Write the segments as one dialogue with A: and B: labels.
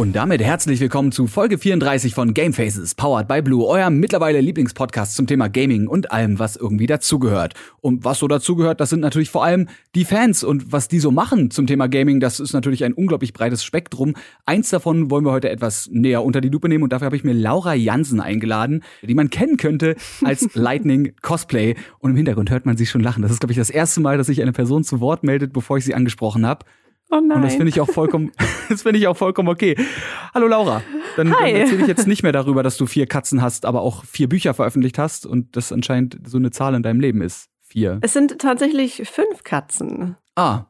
A: Und damit herzlich willkommen zu Folge 34 von Gamefaces, powered by Blue, eurem mittlerweile Lieblingspodcast zum Thema Gaming und allem, was irgendwie dazugehört. Und was so dazugehört, das sind natürlich vor allem die Fans und was die so machen zum Thema Gaming, das ist natürlich ein unglaublich breites Spektrum. Eins davon wollen wir heute etwas näher unter die Lupe nehmen und dafür habe ich mir Laura Jansen eingeladen, die man kennen könnte als Lightning Cosplay. Und im Hintergrund hört man sie schon lachen. Das ist, glaube ich, das erste Mal, dass sich eine Person zu Wort meldet, bevor ich sie angesprochen habe.
B: Oh nein.
A: Und das finde ich auch vollkommen, das finde ich auch vollkommen okay. Hallo Laura. Dann, dann erzähle ich jetzt nicht mehr darüber, dass du vier Katzen hast, aber auch vier Bücher veröffentlicht hast und das anscheinend so eine Zahl in deinem Leben ist. Vier.
B: Es sind tatsächlich fünf Katzen.
A: Ah.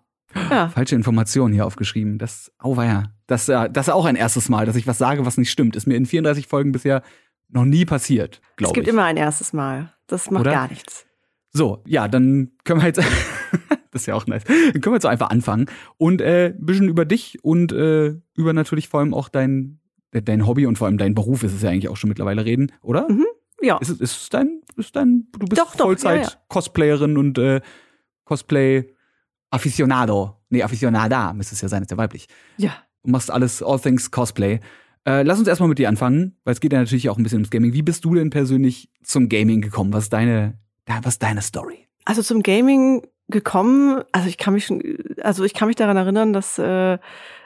A: Ja. Falsche Informationen hier aufgeschrieben. Das, oh weia. Das, das ist auch ein erstes Mal, dass ich was sage, was nicht stimmt. Ist mir in 34 Folgen bisher noch nie passiert, glaube ich.
B: Es gibt
A: ich.
B: immer ein erstes Mal. Das macht
A: Oder?
B: gar nichts.
A: So, ja, dann können wir jetzt. das ist ja auch nice. Dann können wir jetzt so einfach anfangen und äh, ein bisschen über dich und äh, über natürlich vor allem auch dein, dein Hobby und vor allem dein Beruf ist es ja eigentlich auch schon mittlerweile reden, oder?
B: Mhm. Ja.
A: Ist, es- ist es dein, ist dein, du bist
B: Doch, doch,
A: Vollzeit
B: ja, ja.
A: Cosplayerin und äh, Cosplay Aficionado. Nee, Aficionada müsste es ja sein, ist ja weiblich.
B: Ja.
A: Du machst alles, all things Cosplay. Äh, lass uns erstmal mit dir anfangen, weil es geht ja natürlich auch ein bisschen ums Gaming. Wie bist du denn persönlich zum Gaming gekommen? Was ist deine, was ist deine Story?
B: Also zum Gaming gekommen, also ich kann mich schon, also ich kann mich daran erinnern, dass äh,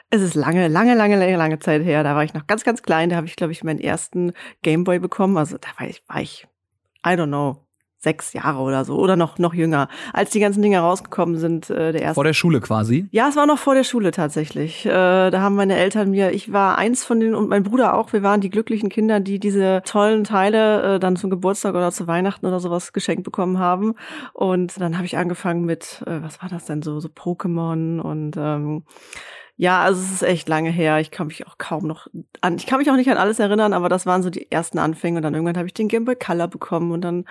B: es ist lange, lange, lange, lange, lange Zeit her. Da war ich noch ganz, ganz klein. Da habe ich, glaube ich, meinen ersten Gameboy bekommen. Also da war ich, war ich, I don't know, sechs Jahre oder so oder noch noch jünger, als die ganzen Dinge rausgekommen sind. Äh, der erste
A: Vor der Schule quasi.
B: Ja, es war noch vor der Schule tatsächlich. Äh, da haben meine Eltern mir, ich war eins von denen und mein Bruder auch, wir waren die glücklichen Kinder, die diese tollen Teile äh, dann zum Geburtstag oder zu Weihnachten oder sowas geschenkt bekommen haben. Und dann habe ich angefangen mit, äh, was war das denn so, so Pokémon und ähm, ja, also es ist echt lange her. Ich kann mich auch kaum noch an, ich kann mich auch nicht an alles erinnern, aber das waren so die ersten Anfänge und dann irgendwann habe ich den Game Boy Color bekommen und dann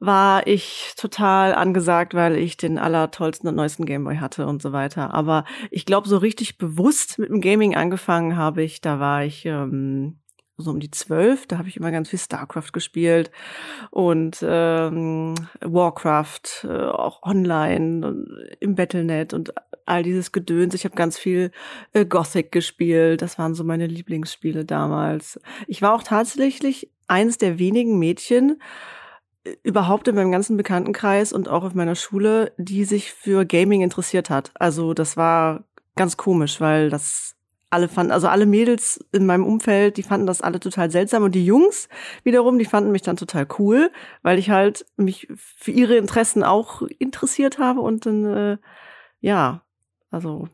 B: war ich total angesagt, weil ich den allertollsten und neuesten Gameboy hatte und so weiter. Aber ich glaube, so richtig bewusst mit dem Gaming angefangen habe ich, da war ich ähm, so um die zwölf, da habe ich immer ganz viel StarCraft gespielt und ähm, Warcraft, äh, auch online und im Battlenet und all dieses Gedöns. Ich habe ganz viel äh, Gothic gespielt. Das waren so meine Lieblingsspiele damals. Ich war auch tatsächlich eines der wenigen Mädchen, überhaupt in meinem ganzen Bekanntenkreis und auch auf meiner Schule, die sich für Gaming interessiert hat. Also das war ganz komisch, weil das alle fanden, also alle Mädels in meinem Umfeld, die fanden das alle total seltsam und die Jungs wiederum, die fanden mich dann total cool, weil ich halt mich für ihre Interessen auch interessiert habe und dann, äh, ja, also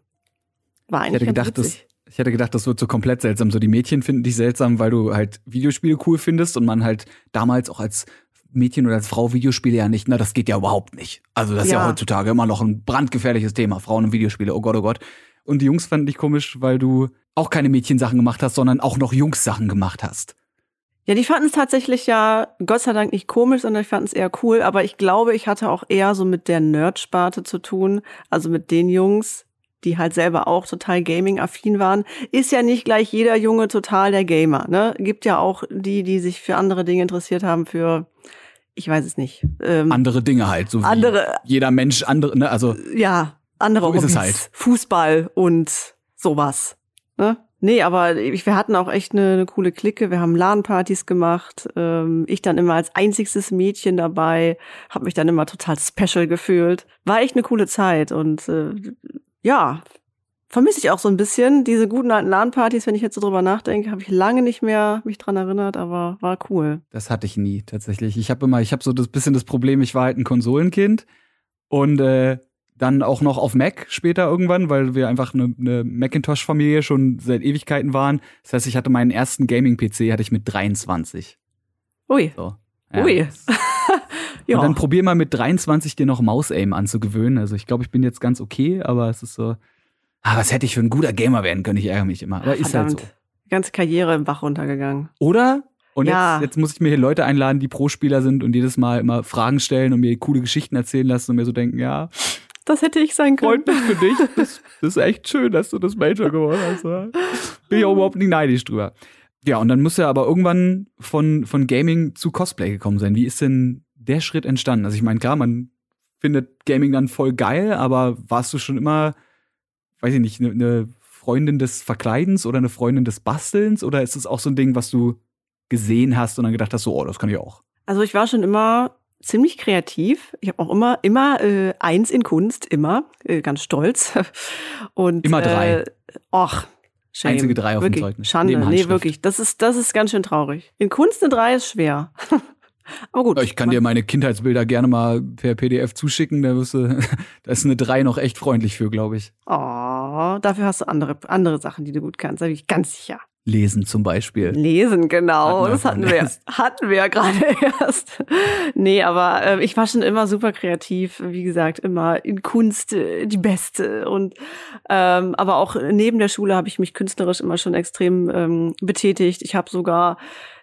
B: war
A: Ich
B: eigentlich
A: hätte
B: ganz
A: gedacht, das, ich hätte gedacht, das wird so komplett seltsam. So die Mädchen finden dich seltsam, weil du halt Videospiele cool findest und man halt damals auch als Mädchen oder als Frau Videospiele ja nicht, na, das geht ja überhaupt nicht. Also das ist ja,
B: Ja.
A: heutzutage immer noch ein brandgefährliches Thema, Frauen und Videospiele, oh Gott, oh Gott. Und die Jungs fanden dich komisch, weil du auch keine Mädchensachen gemacht hast, sondern auch noch Jungs-Sachen gemacht hast.
B: Ja, die fanden es tatsächlich ja, Gott sei Dank nicht komisch, sondern ich fand es eher cool. Aber ich glaube, ich hatte auch eher so mit der Nerd-Sparte zu tun. Also mit den Jungs, die halt selber auch total Gaming-affin waren. Ist ja nicht gleich jeder Junge total der Gamer, ne? Gibt ja auch die, die sich für andere Dinge interessiert haben, für, ich weiß es nicht. Ähm,
A: Andere Dinge halt, so wie
B: Andere-
A: jeder Mensch andere, ne, also
B: ja, andere
A: So
B: Hobbys.
A: halt.
B: Fußball und sowas. Ne? Nee, aber ich, wir hatten auch echt eine, eine coole Clique. Wir haben LAN-Partys gemacht. Ähm, ich dann immer als einzigstes Mädchen dabei. Habe mich dann immer total special gefühlt. War echt eine coole Zeit. Und äh, ja, vermisse ich auch so ein bisschen. Diese guten alten LAN-Partys, wenn ich jetzt so drüber nachdenke, habe ich lange nicht mehr mich dran erinnert, aber war cool.
A: Das hatte ich nie tatsächlich. Ich habe immer, ich habe so das bisschen das Problem, ich war halt ein Konsolenkind und äh, dann auch noch auf Mac später irgendwann, weil wir einfach eine, eine Macintosh-Familie schon seit Ewigkeiten waren. Das heißt, ich hatte meinen ersten Gaming-PC hatte ich mit 23.
B: Ui.
A: So.
B: Ui. Ja.
A: Und dann probier mal mit 23 dir noch Mouse-Aim anzugewöhnen. Also ich glaube, ich bin jetzt ganz okay, aber es ist so. Ah, was hätte ich für ein guter Gamer werden können? Ich ärgere mich immer. Aber ist halt so.
B: Verdammt. Die ganze Karriere im Bach runtergegangen.
A: Oder? Und
B: Ja.
A: jetzt, jetzt muss ich mir hier Leute einladen, die Pro-Spieler sind und jedes Mal immer Fragen stellen und mir coole Geschichten erzählen lassen und mir so denken, ja,
B: Das hätte ich sein können.
A: freut mich für dich. Das, das ist echt schön, dass du das Major geworden hast. ja. Bin ich auch überhaupt nicht neidisch drüber. Ja, und dann muss er aber irgendwann von, von Gaming zu Cosplay gekommen sein. Wie ist denn der Schritt entstanden? Also ich meine, klar, man findet Gaming dann voll geil, aber warst du schon immer, weiß ich nicht, eine ne Freundin des Verkleidens oder eine Freundin des Bastelns? Oder ist es auch so ein Ding, was du gesehen hast und dann gedacht hast, so, oh, das kann ich auch?
B: Also ich war schon immer ziemlich kreativ. Ich habe auch immer, immer äh, eins in Kunst, immer, äh, ganz stolz. Und,
A: immer drei.
B: Äh, och, Shame.
A: Einzige drei auf
B: wirklich,
A: dem Zeugnis.
B: Schande, nee, wirklich. Das ist, das ist ganz schön traurig. In Kunst eine drei ist schwer. Aber gut.
A: Ich kann dir meine Kindheitsbilder gerne mal per PDF zuschicken. Da, wirst du, da ist eine drei noch echt freundlich für, glaube ich.
B: Oh, dafür hast du andere, andere Sachen, die du gut kannst, da bin ich ganz sicher.
A: Lesen zum Beispiel.
B: Lesen, genau. Hatten das hatten wir, hatten wir ja gerade erst. Nee, aber äh, ich war schon immer super kreativ. Wie gesagt, immer in Kunst äh, die Beste. Und ähm, aber auch neben der Schule habe ich mich künstlerisch immer schon extrem ähm, betätigt. Ich habe sogar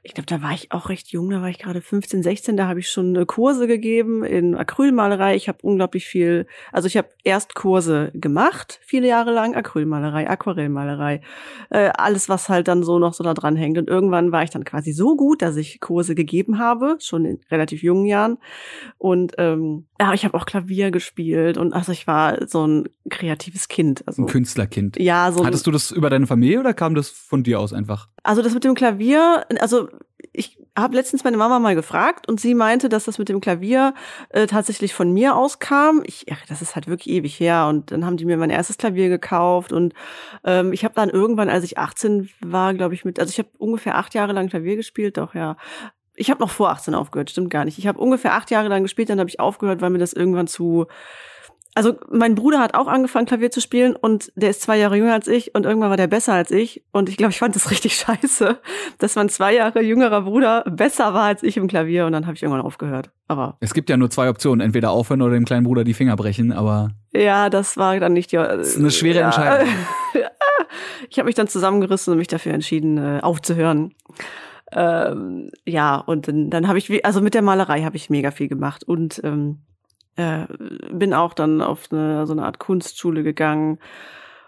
B: ich glaube, da war ich auch recht jung, da war ich gerade 15, 16, da habe ich schon äh, Kurse gegeben in Acrylmalerei. Ich habe unglaublich viel, also ich habe erst Kurse gemacht, viele Jahre lang, Acrylmalerei, Aquarellmalerei, äh, alles, was halt dann so noch so da dran hängt. Und irgendwann war ich dann quasi so gut, dass ich Kurse gegeben habe, schon in relativ jungen Jahren. Und ähm, ja, ich habe auch Klavier gespielt und also ich war so ein kreatives Kind. Also,
A: ein Künstlerkind.
B: Ja, so.
A: Hattest du das über deine Familie oder kam das von dir aus einfach?
B: Also das mit dem Klavier, also ich habe letztens meine Mama mal gefragt und sie meinte, dass das mit dem Klavier äh, tatsächlich von mir auskam. Ich, ja, das ist halt wirklich ewig her und dann haben die mir mein erstes Klavier gekauft und ähm, ich habe dann irgendwann, als ich 18 war, glaube ich mit, also ich habe ungefähr acht Jahre lang Klavier gespielt, doch ja. Ich habe noch vor 18 aufgehört, stimmt gar nicht. Ich habe ungefähr acht Jahre lang gespielt, dann habe ich aufgehört, weil mir das irgendwann zu also mein Bruder hat auch angefangen, Klavier zu spielen und der ist zwei Jahre jünger als ich und irgendwann war der besser als ich. Und ich glaube, ich fand das richtig scheiße, dass mein zwei Jahre jüngerer Bruder besser war als ich im Klavier und dann habe ich irgendwann aufgehört. Aber.
A: Es gibt ja nur zwei Optionen, entweder aufhören oder dem kleinen Bruder die Finger brechen, aber.
B: Ja, das war dann nicht die.
A: Das ist eine schwere ja. Entscheidung.
B: ich habe mich dann zusammengerissen und mich dafür entschieden, äh, aufzuhören. Ähm, ja, und dann, dann habe ich, also mit der Malerei habe ich mega viel gemacht und ähm, äh, bin auch dann auf eine, so eine Art Kunstschule gegangen,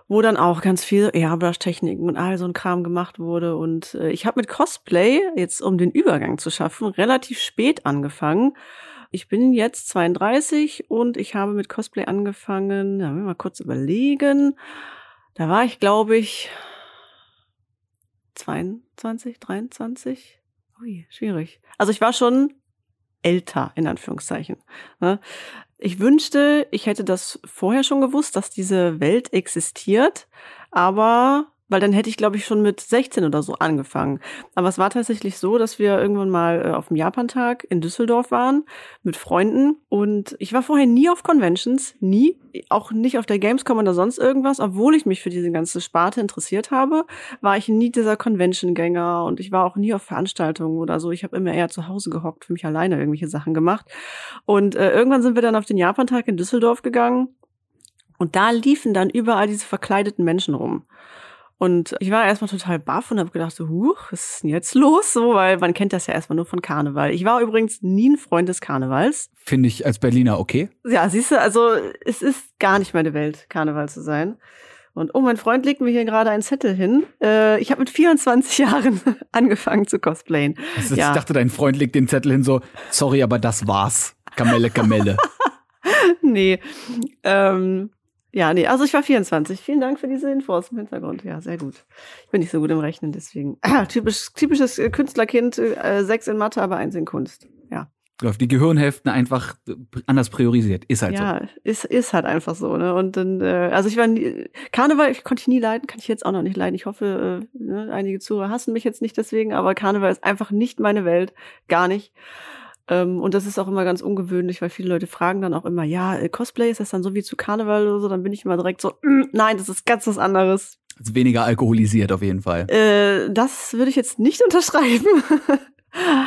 B: wo dann auch ganz viel Airbrush-Techniken und all so ein Kram gemacht wurde. Und äh, ich habe mit Cosplay, jetzt um den Übergang zu schaffen, relativ spät angefangen. Ich bin jetzt 32 und ich habe mit Cosplay angefangen, da wir mal kurz überlegen. Da war ich, glaube ich, 22, 23. Ui, schwierig. Also ich war schon älter, in Anführungszeichen. Ne? Ich wünschte, ich hätte das vorher schon gewusst, dass diese Welt existiert, aber weil dann hätte ich, glaube ich, schon mit 16 oder so angefangen. Aber es war tatsächlich so, dass wir irgendwann mal äh, auf dem Japantag in Düsseldorf waren mit Freunden. Und ich war vorher nie auf Conventions, nie, auch nicht auf der Gamescom oder sonst irgendwas, obwohl ich mich für diese ganze Sparte interessiert habe, war ich nie dieser Convention-Gänger und ich war auch nie auf Veranstaltungen oder so. Ich habe immer eher zu Hause gehockt, für mich alleine irgendwelche Sachen gemacht. Und äh, irgendwann sind wir dann auf den Japantag in Düsseldorf gegangen. Und da liefen dann überall diese verkleideten Menschen rum. Und ich war erstmal total baff und habe gedacht, so, huch, was ist denn jetzt los? So, weil man kennt das ja erstmal nur von Karneval. Ich war übrigens nie ein Freund des Karnevals.
A: Finde ich als Berliner okay.
B: Ja, siehst du, also es ist gar nicht meine Welt, Karneval zu sein. Und oh, mein Freund legt mir hier gerade einen Zettel hin. Äh, ich habe mit 24 Jahren angefangen zu cosplayen.
A: Also, ja. Ich dachte, dein Freund legt den Zettel hin so, sorry, aber das war's. Kamelle, Kamelle.
B: nee. Ähm, ja, nee, also ich war 24. Vielen Dank für diese Infos im Hintergrund. Ja, sehr gut. Ich bin nicht so gut im Rechnen, deswegen. Typisch, typisches äh, Künstlerkind, äh, sechs in Mathe, aber eins in Kunst. Ja.
A: Auf die Gehirnhälften einfach anders priorisiert. Ist halt
B: ja,
A: so.
B: Ja, ist, ist halt einfach so, ne? Und dann, äh, also ich war nie, Karneval, ich konnte ich nie leiden, kann ich jetzt auch noch nicht leiden. Ich hoffe, äh, ne, einige Zuhörer hassen mich jetzt nicht deswegen, aber Karneval ist einfach nicht meine Welt. Gar nicht. Ähm, und das ist auch immer ganz ungewöhnlich, weil viele Leute fragen dann auch immer, ja, äh, Cosplay, ist das dann so wie zu Karneval oder so? Dann bin ich immer direkt so, mm, nein, das ist ganz was anderes.
A: Also weniger alkoholisiert auf jeden Fall.
B: Äh, das würde ich jetzt nicht unterschreiben.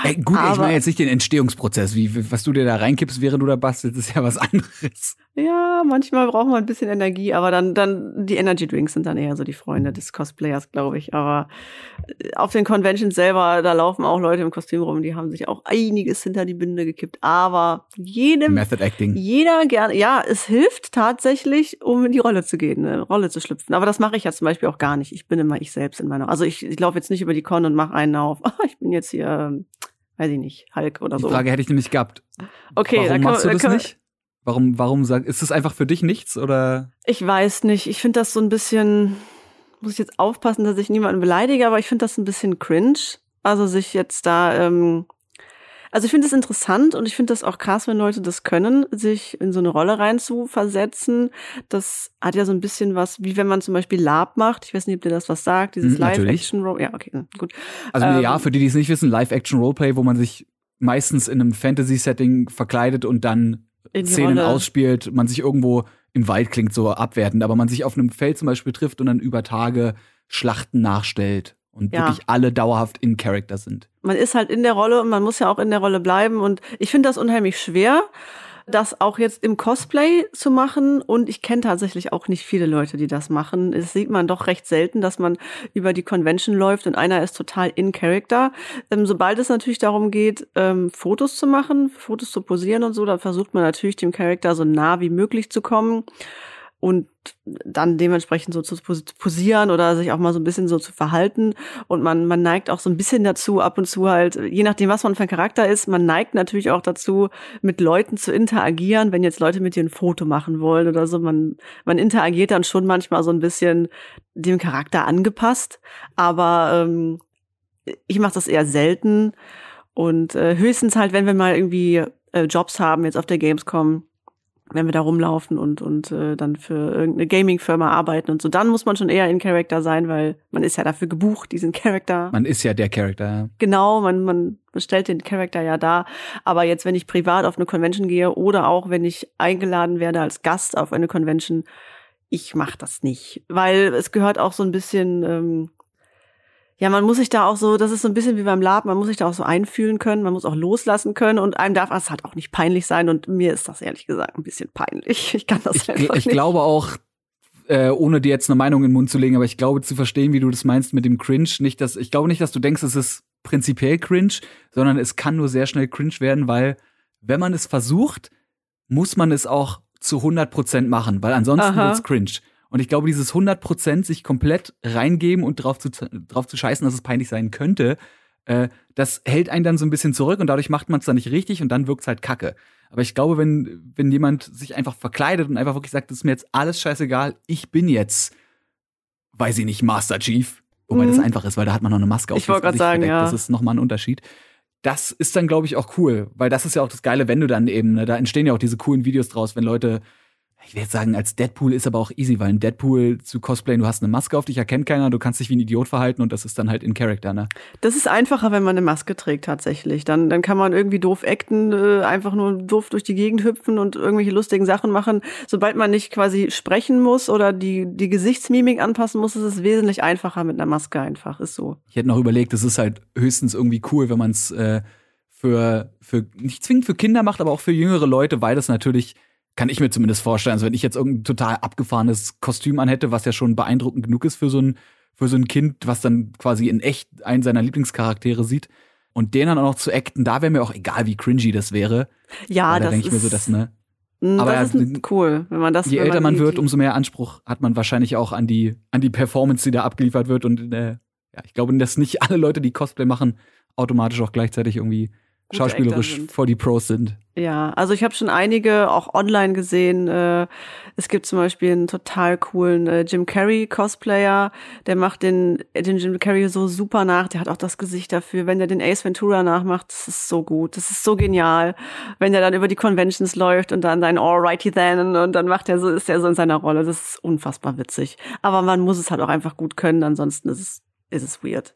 A: Ey, gut, Aber, ich meine jetzt nicht den Entstehungsprozess. Wie, was du dir da reinkippst, während du da bastelst, ist ja was anderes.
B: Ja, manchmal braucht man ein bisschen Energie, aber dann, dann, die Energy Drinks sind dann eher so die Freunde des Cosplayers, glaube ich. Aber äh, auf den Conventions selber, da laufen auch Leute im Kostüm rum, die haben sich auch einiges hinter die Binde gekippt. Aber jedem,
A: Method Acting.
B: jeder gerne, ja, es hilft tatsächlich, um in die Rolle zu gehen, eine Rolle zu schlüpfen. Aber das mache ich ja zum Beispiel auch gar nicht. Ich bin immer ich selbst in meiner, also ich, ich laufe jetzt nicht über die Con und mache einen auf, ich bin jetzt hier, weiß ich nicht, Hulk oder so.
A: Die Frage hätte ich nämlich gehabt.
B: Okay,
A: Warum
B: dann
A: machst du das
B: können,
A: nicht? Warum, warum sag, ist es einfach für dich nichts oder?
B: Ich weiß nicht. Ich finde das so ein bisschen, muss ich jetzt aufpassen, dass ich niemanden beleidige, aber ich finde das ein bisschen cringe. Also sich jetzt da, ähm, also ich finde es interessant und ich finde das auch krass, wenn Leute das können, sich in so eine Rolle rein zu versetzen. Das hat ja so ein bisschen was, wie wenn man zum Beispiel Lab macht. Ich weiß nicht, ob dir das was sagt, dieses
A: Mhm.
B: Live-Action-Role. Ja, okay, gut.
A: Also
B: Ähm,
A: ja, für die, die es nicht wissen, Live-Action-Roleplay, wo man sich meistens in einem Fantasy-Setting verkleidet und dann Szenen
B: Rolle.
A: ausspielt, man sich irgendwo im Wald klingt so abwertend, aber man sich auf einem Feld zum Beispiel trifft und dann über Tage Schlachten nachstellt und
B: Ja.
A: wirklich alle dauerhaft in Character sind.
B: man ist halt in der Rolle und man muss ja auch in der Rolle bleiben. Und ich finde das unheimlich schwer, das auch jetzt im Cosplay zu machen. Und ich kenne tatsächlich auch nicht viele Leute, die das machen. Es sieht man doch recht selten, dass man über die Convention läuft und einer ist total in Character. Ähm, sobald es natürlich darum geht, ähm, Fotos zu machen, Fotos zu posieren und so, dann versucht man natürlich dem Charakter so nah wie möglich zu kommen und dann dementsprechend so zu pos- posieren oder sich auch mal so ein bisschen so zu verhalten. Und man, man neigt auch so ein bisschen dazu, ab und zu halt, je nachdem, was man für ein Charakter ist, man neigt natürlich auch dazu, mit Leuten zu interagieren, wenn jetzt Leute mit dir ein Foto machen wollen oder so. Man, man interagiert dann schon manchmal so ein bisschen dem Charakter angepasst. Aber ähm, ich mache das eher selten. Und äh, höchstens halt, wenn wir mal irgendwie äh, Jobs haben, jetzt auf der Gamescom, wenn wir da rumlaufen und, und äh, dann für irgendeine Gaming-Firma arbeiten und so, dann muss man schon eher in Character sein, weil man ist ja dafür gebucht, diesen Charakter.
A: Man ist ja der Charakter. ja.
B: Genau, man, man stellt den Charakter ja da. Aber jetzt, wenn ich privat auf eine Convention gehe oder auch wenn ich eingeladen werde als Gast auf eine Convention, ich mache das nicht. Weil es gehört auch so ein bisschen, ähm, ja, man muss sich da auch so, das ist so ein bisschen wie beim Lab, man muss sich da auch so einfühlen können, man muss auch loslassen können und einem darf es halt auch nicht peinlich sein und mir ist das ehrlich gesagt ein bisschen peinlich. Ich kann das
A: Ich,
B: einfach
A: ich
B: nicht.
A: glaube auch, äh, ohne dir jetzt eine Meinung in den Mund zu legen, aber ich glaube zu verstehen, wie du das meinst mit dem Cringe. Nicht, dass, ich glaube nicht, dass du denkst, es ist prinzipiell cringe, sondern es kann nur sehr schnell cringe werden, weil wenn man es versucht, muss man es auch zu 100% machen, weil ansonsten wird's cringe. Und ich glaube, dieses 100% sich komplett reingeben und drauf zu, drauf zu scheißen, dass es peinlich sein könnte, äh, das hält einen dann so ein bisschen zurück und dadurch macht man es dann nicht richtig und dann wirkt's halt kacke. Aber ich glaube, wenn, wenn jemand sich einfach verkleidet und einfach wirklich sagt, das ist mir jetzt alles scheißegal, ich bin jetzt, weiß ich nicht, Master Chief, wobei
B: Mhm.
A: das einfach ist, weil da hat man noch eine Maske auf.
B: Ich wollte
A: Gesicht
B: sagen,
A: verdeckt.
B: ja.
A: Das ist nochmal ein Unterschied. Das ist dann, glaube ich, auch cool, weil das ist ja auch das Geile, wenn du dann eben, ne, da entstehen ja auch diese coolen Videos draus, wenn Leute, ich will jetzt sagen, als Deadpool ist aber auch easy, weil ein Deadpool zu cosplayen, du hast eine Maske auf dich, erkennt keiner, du kannst dich wie ein Idiot verhalten und das ist dann halt in Character, ne?
B: Das ist einfacher, wenn man eine Maske trägt tatsächlich. Dann, dann kann man irgendwie doof acten, äh, einfach nur doof durch die Gegend hüpfen und irgendwelche lustigen Sachen machen. Sobald man nicht quasi sprechen muss oder die, die Gesichtsmimik anpassen muss, ist es wesentlich einfacher mit einer Maske einfach. Ist so.
A: Ich hätte noch überlegt, es ist halt höchstens irgendwie cool, wenn man es äh, für, für nicht zwingend für Kinder macht, aber auch für jüngere Leute, weil das natürlich, kann ich mir zumindest vorstellen, also wenn ich jetzt irgendein total abgefahrenes Kostüm anhätte, was ja schon beeindruckend genug ist für so ein, für so ein Kind, was dann quasi in echt einen seiner Lieblingscharaktere sieht. Und den dann auch noch zu acten, da wäre mir auch egal, wie cringy das wäre.
B: Ja,
A: Weil da
B: das
A: denke ich mir so, das, ne?
B: Mm,
A: aber
B: das
A: ja,
B: ist cool, wenn man das.
A: Je älter man wird, umso mehr Anspruch hat man wahrscheinlich auch an die, an die Performance, die da abgeliefert wird. Und äh, ja, ich glaube, dass nicht alle Leute, die Cosplay machen, automatisch auch gleichzeitig irgendwie schauspielerisch vor die Pros sind.
B: Ja, also ich habe schon einige auch online gesehen. Äh, es gibt zum Beispiel einen total coolen äh, Jim Carrey Cosplayer, der macht den, den Jim Carrey so super nach. Der hat auch das Gesicht dafür. Wenn der den Ace Ventura nachmacht, das ist so gut, das ist so genial. Wenn der dann über die Conventions läuft und dann sein Alrighty then und dann macht er so, ist er so in seiner Rolle. Das ist unfassbar witzig. Aber man muss es halt auch einfach gut können, ansonsten ist es, ist es weird.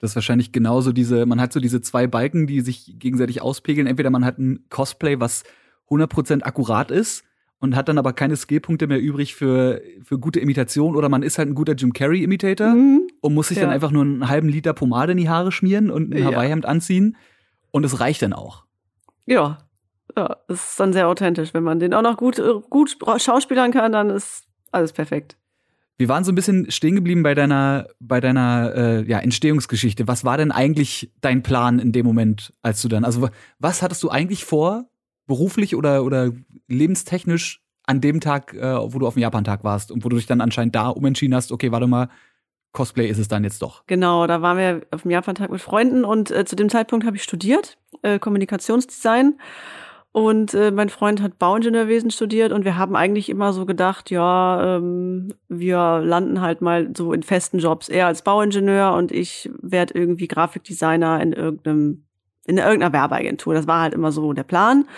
A: Das ist wahrscheinlich genauso diese, man hat so diese zwei Balken, die sich gegenseitig auspegeln. Entweder man hat ein Cosplay, was 100% akkurat ist und hat dann aber keine Skillpunkte mehr übrig für, für gute Imitation oder man ist halt ein guter Jim Carrey Imitator
B: Mhm.
A: und muss sich dann
B: Ja.
A: einfach nur einen halben Liter Pomade in die Haare schmieren und ein
B: Ja.
A: Hawaii-Hemd anziehen und es reicht dann auch.
B: Ja. Ja, das ist dann sehr authentisch. Wenn man den auch noch gut, äh, gut schauspielern kann, dann ist alles perfekt.
A: Wir waren so ein bisschen stehen geblieben bei deiner, bei deiner äh, ja, Entstehungsgeschichte. Was war denn eigentlich dein Plan in dem Moment, als du dann, also wa- was hattest du eigentlich vor, beruflich oder, oder lebenstechnisch an dem Tag, äh, wo du auf dem Japan-Tag warst und wo du dich dann anscheinend da umentschieden hast, okay, warte mal, Cosplay ist es dann jetzt doch.
B: Genau, da waren wir auf dem Japan-Tag mit Freunden und äh, zu dem Zeitpunkt habe ich studiert, äh, Kommunikationsdesign. Und äh, mein Freund hat Bauingenieurwesen studiert und wir haben eigentlich immer so gedacht, ja, ähm, wir landen halt mal so in festen Jobs. Er als Bauingenieur und ich werde irgendwie Grafikdesigner in irgendeinem in irgendeiner Werbeagentur. Das war halt immer so der Plan.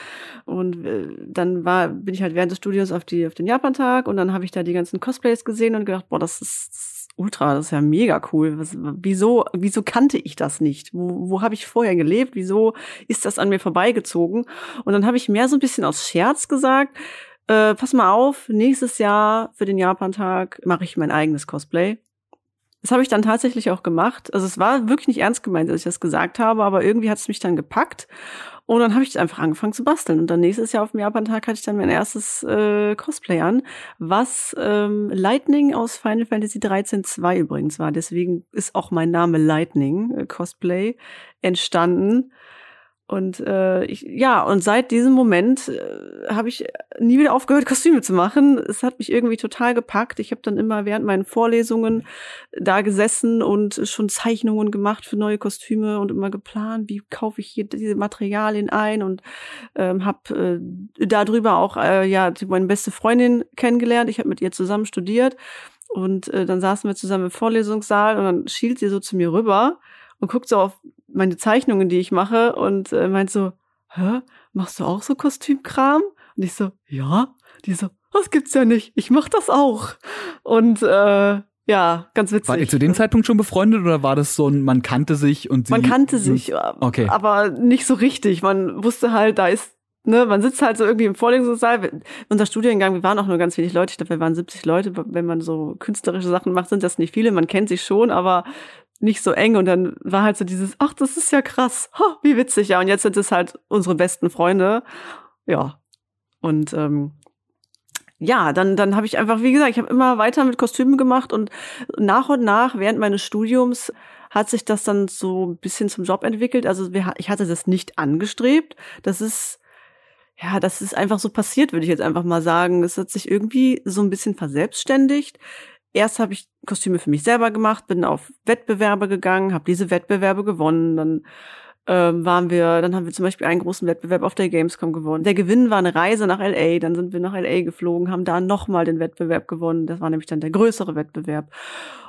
B: Und äh, dann war, bin ich halt während des Studiums auf die auf den Japantag und dann habe ich da die ganzen Cosplays gesehen und gedacht, boah, das ist, das ultra, das ist ja mega cool. Was, wieso, wieso kannte ich das nicht? Wo, wo habe ich vorher gelebt? Wieso ist das an mir vorbeigezogen? Und dann habe ich mehr so ein bisschen aus Scherz gesagt, äh, pass mal auf, nächstes Jahr für den Japantag mache ich mein eigenes Cosplay. Das habe ich dann tatsächlich auch gemacht. Also es war wirklich nicht ernst gemeint, dass ich das gesagt habe, aber irgendwie hat es mich dann gepackt. Und dann habe ich einfach angefangen zu basteln. Und dann nächstes Jahr auf dem Japan-Tag hatte ich dann mein erstes äh, Cosplay an, was ähm, Lightning aus Final Fantasy 13 2 übrigens war. Deswegen ist auch mein Name Lightning äh, Cosplay entstanden. Und äh, ich, ja, und seit diesem Moment äh, habe ich nie wieder aufgehört, Kostüme zu machen. Es hat mich irgendwie total gepackt. Ich habe dann immer während meinen Vorlesungen da gesessen und schon Zeichnungen gemacht für neue Kostüme und immer geplant, wie kaufe ich hier diese Materialien ein und ähm, habe äh, darüber auch äh, ja meine beste Freundin kennengelernt. Ich habe mit ihr zusammen studiert und äh, dann saßen wir zusammen im Vorlesungssaal und dann schielt sie so zu mir rüber und guckt so auf meine Zeichnungen, die ich mache und äh, meint so, hä, machst du auch so Kostümkram? Und ich so, ja. Die so, das gibt's ja nicht. Ich mach das auch. Und äh, ja, ganz witzig.
A: War ihr zu dem Zeitpunkt schon befreundet oder war das so ein, man kannte sich und sie
B: Man kannte sich, okay. aber nicht so richtig. Man wusste halt, da ist ne, man sitzt halt so irgendwie im Vorlesungssaal. Unser Studiengang, wir waren auch nur ganz wenig Leute. Ich glaube, wir waren 70 Leute. Wenn man so künstlerische Sachen macht, sind das nicht viele. Man kennt sich schon, aber nicht so eng und dann war halt so dieses, ach, das ist ja krass, ha, wie witzig, ja. Und jetzt sind es halt unsere besten Freunde. Ja. Und ähm, ja, dann, dann habe ich einfach, wie gesagt, ich habe immer weiter mit Kostümen gemacht und nach und nach während meines Studiums hat sich das dann so ein bisschen zum Job entwickelt. Also ich hatte das nicht angestrebt. Das ist, ja, das ist einfach so passiert, würde ich jetzt einfach mal sagen. Es hat sich irgendwie so ein bisschen verselbstständigt erst habe ich Kostüme für mich selber gemacht, bin auf Wettbewerbe gegangen, habe diese Wettbewerbe gewonnen, dann ähm, waren wir, dann haben wir zum Beispiel einen großen Wettbewerb auf der Gamescom gewonnen. Der Gewinn war eine Reise nach LA, dann sind wir nach LA geflogen, haben da nochmal den Wettbewerb gewonnen. Das war nämlich dann der größere Wettbewerb.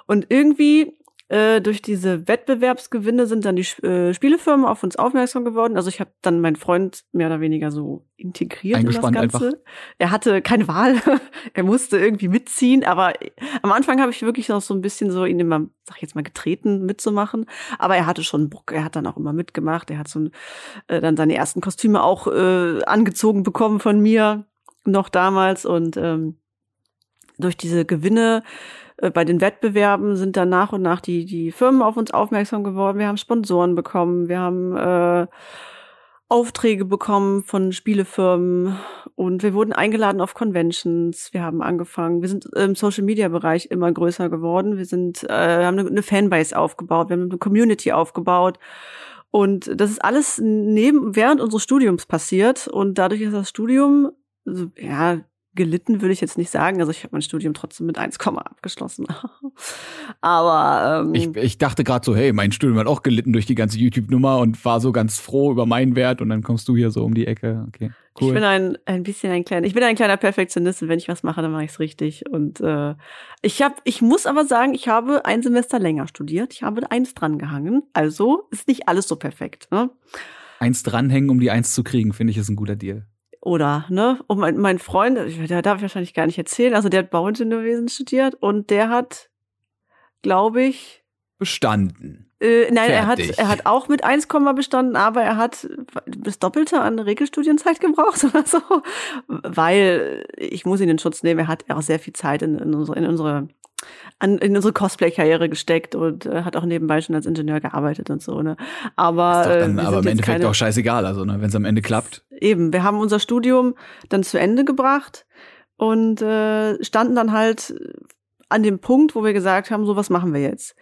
B: Und irgendwie äh, durch diese Wettbewerbsgewinne sind dann die äh, Spielefirmen auf uns aufmerksam geworden. Also ich habe dann meinen Freund mehr oder weniger so integriert in das Ganze. Einfach. Er hatte keine Wahl, er musste irgendwie mitziehen, aber am Anfang habe ich wirklich noch so ein bisschen so ihn immer, sag ich jetzt mal, getreten mitzumachen. Aber er hatte schon Bock, er hat dann auch immer mitgemacht. Er hat so äh, dann seine ersten Kostüme auch äh, angezogen bekommen von mir noch damals und ähm, durch diese Gewinne äh, bei den Wettbewerben sind dann nach und nach die, die Firmen auf uns aufmerksam geworden. Wir haben Sponsoren bekommen, wir haben äh, Aufträge bekommen von Spielefirmen und wir wurden eingeladen auf Conventions. Wir haben angefangen, wir sind im Social Media Bereich immer größer geworden. Wir sind, äh, haben eine Fanbase aufgebaut, wir haben eine Community aufgebaut. Und das ist alles neben, während unseres Studiums passiert. Und dadurch ist das Studium, ja, gelitten würde ich jetzt nicht sagen. Also ich habe mein Studium trotzdem mit 1, abgeschlossen. Aber ähm,
A: ich, ich dachte gerade so, hey, mein Studium hat auch gelitten durch die ganze YouTube-Nummer und war so ganz froh über meinen Wert und dann kommst du hier so um die Ecke. Okay. Cool.
B: Ich bin ein, ein bisschen ein kleiner, ich bin ein kleiner Perfektionist und wenn ich was mache, dann mache ich es richtig. Und äh, ich habe, ich muss aber sagen, ich habe ein Semester länger studiert. Ich habe eins dran gehangen. Also ist nicht alles so perfekt. Ne?
A: Eins dranhängen, um die Eins zu kriegen, finde ich, ist ein guter Deal.
B: Oder, ne? Und mein, mein Freund, der darf ich wahrscheinlich gar nicht erzählen, also der hat Bauingenieurwesen studiert und der hat, glaube ich.
A: Bestanden.
B: Äh, nein, er hat, er hat auch mit 1, bestanden, aber er hat das Doppelte an Regelstudienzeit gebraucht oder so. Weil, ich muss ihn in Schutz nehmen, er hat auch sehr viel Zeit in, in unsere, in unsere an, in unsere Cosplay-Karriere gesteckt und äh, hat auch nebenbei schon als Ingenieur gearbeitet und so. Ne? Aber,
A: ist dann, äh, aber im Endeffekt keine, auch scheißegal, also ne, wenn es am Ende klappt.
B: Eben, wir haben unser Studium dann zu Ende gebracht und äh, standen dann halt an dem Punkt, wo wir gesagt haben, so was machen wir jetzt?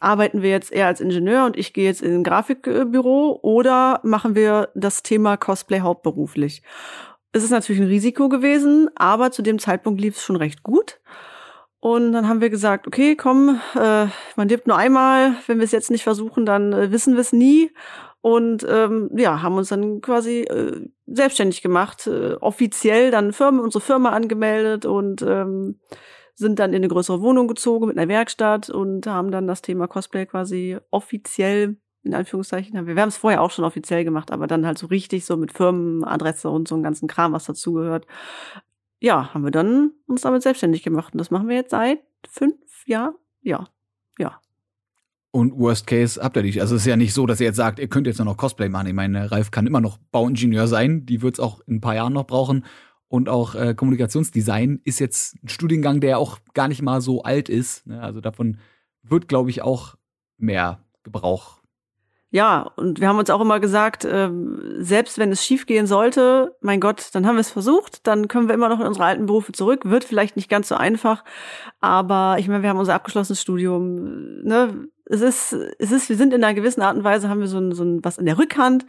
B: Arbeiten wir jetzt eher als Ingenieur und ich gehe jetzt in ein Grafikbüro oder machen wir das Thema Cosplay hauptberuflich? Es ist natürlich ein Risiko gewesen, aber zu dem Zeitpunkt lief es schon recht gut. Und dann haben wir gesagt, okay, komm, äh, man lebt nur einmal. Wenn wir es jetzt nicht versuchen, dann äh, wissen wir es nie. und ähm, ja, haben uns dann quasi äh, selbstständig gemacht, äh, offiziell dann Firma, unsere Firma angemeldet und ähm, sind dann in eine größere Wohnung gezogen mit einer Werkstatt und haben dann das Thema Cosplay quasi offiziell in Anführungszeichen. Wir haben es vorher auch schon offiziell gemacht, aber dann halt so richtig so mit Firmenadresse und so einen ganzen Kram, was dazugehört. Ja, haben wir dann uns damit selbstständig gemacht und das machen wir jetzt seit fünf Jahren. Ja, ja.
A: Und Worst Case habt ihr nicht. Also es ist ja nicht so, dass ihr jetzt sagt, ihr könnt jetzt nur noch Cosplay machen. Ich meine, Ralf kann immer noch Bauingenieur sein. Die wird es auch in ein paar Jahren noch brauchen. Und auch äh, Kommunikationsdesign ist jetzt ein Studiengang, der auch gar nicht mal so alt ist. Ne? Also davon wird, glaube ich, auch mehr Gebrauch
B: ja, und wir haben uns auch immer gesagt, äh, selbst wenn es schiefgehen sollte, mein Gott, dann haben wir es versucht, dann können wir immer noch in unsere alten Berufe zurück. Wird vielleicht nicht ganz so einfach, aber ich meine, wir haben unser abgeschlossenes Studium. Ne? Es ist, es ist, wir sind in einer gewissen Art und Weise haben wir so ein, so ein was in der Rückhand,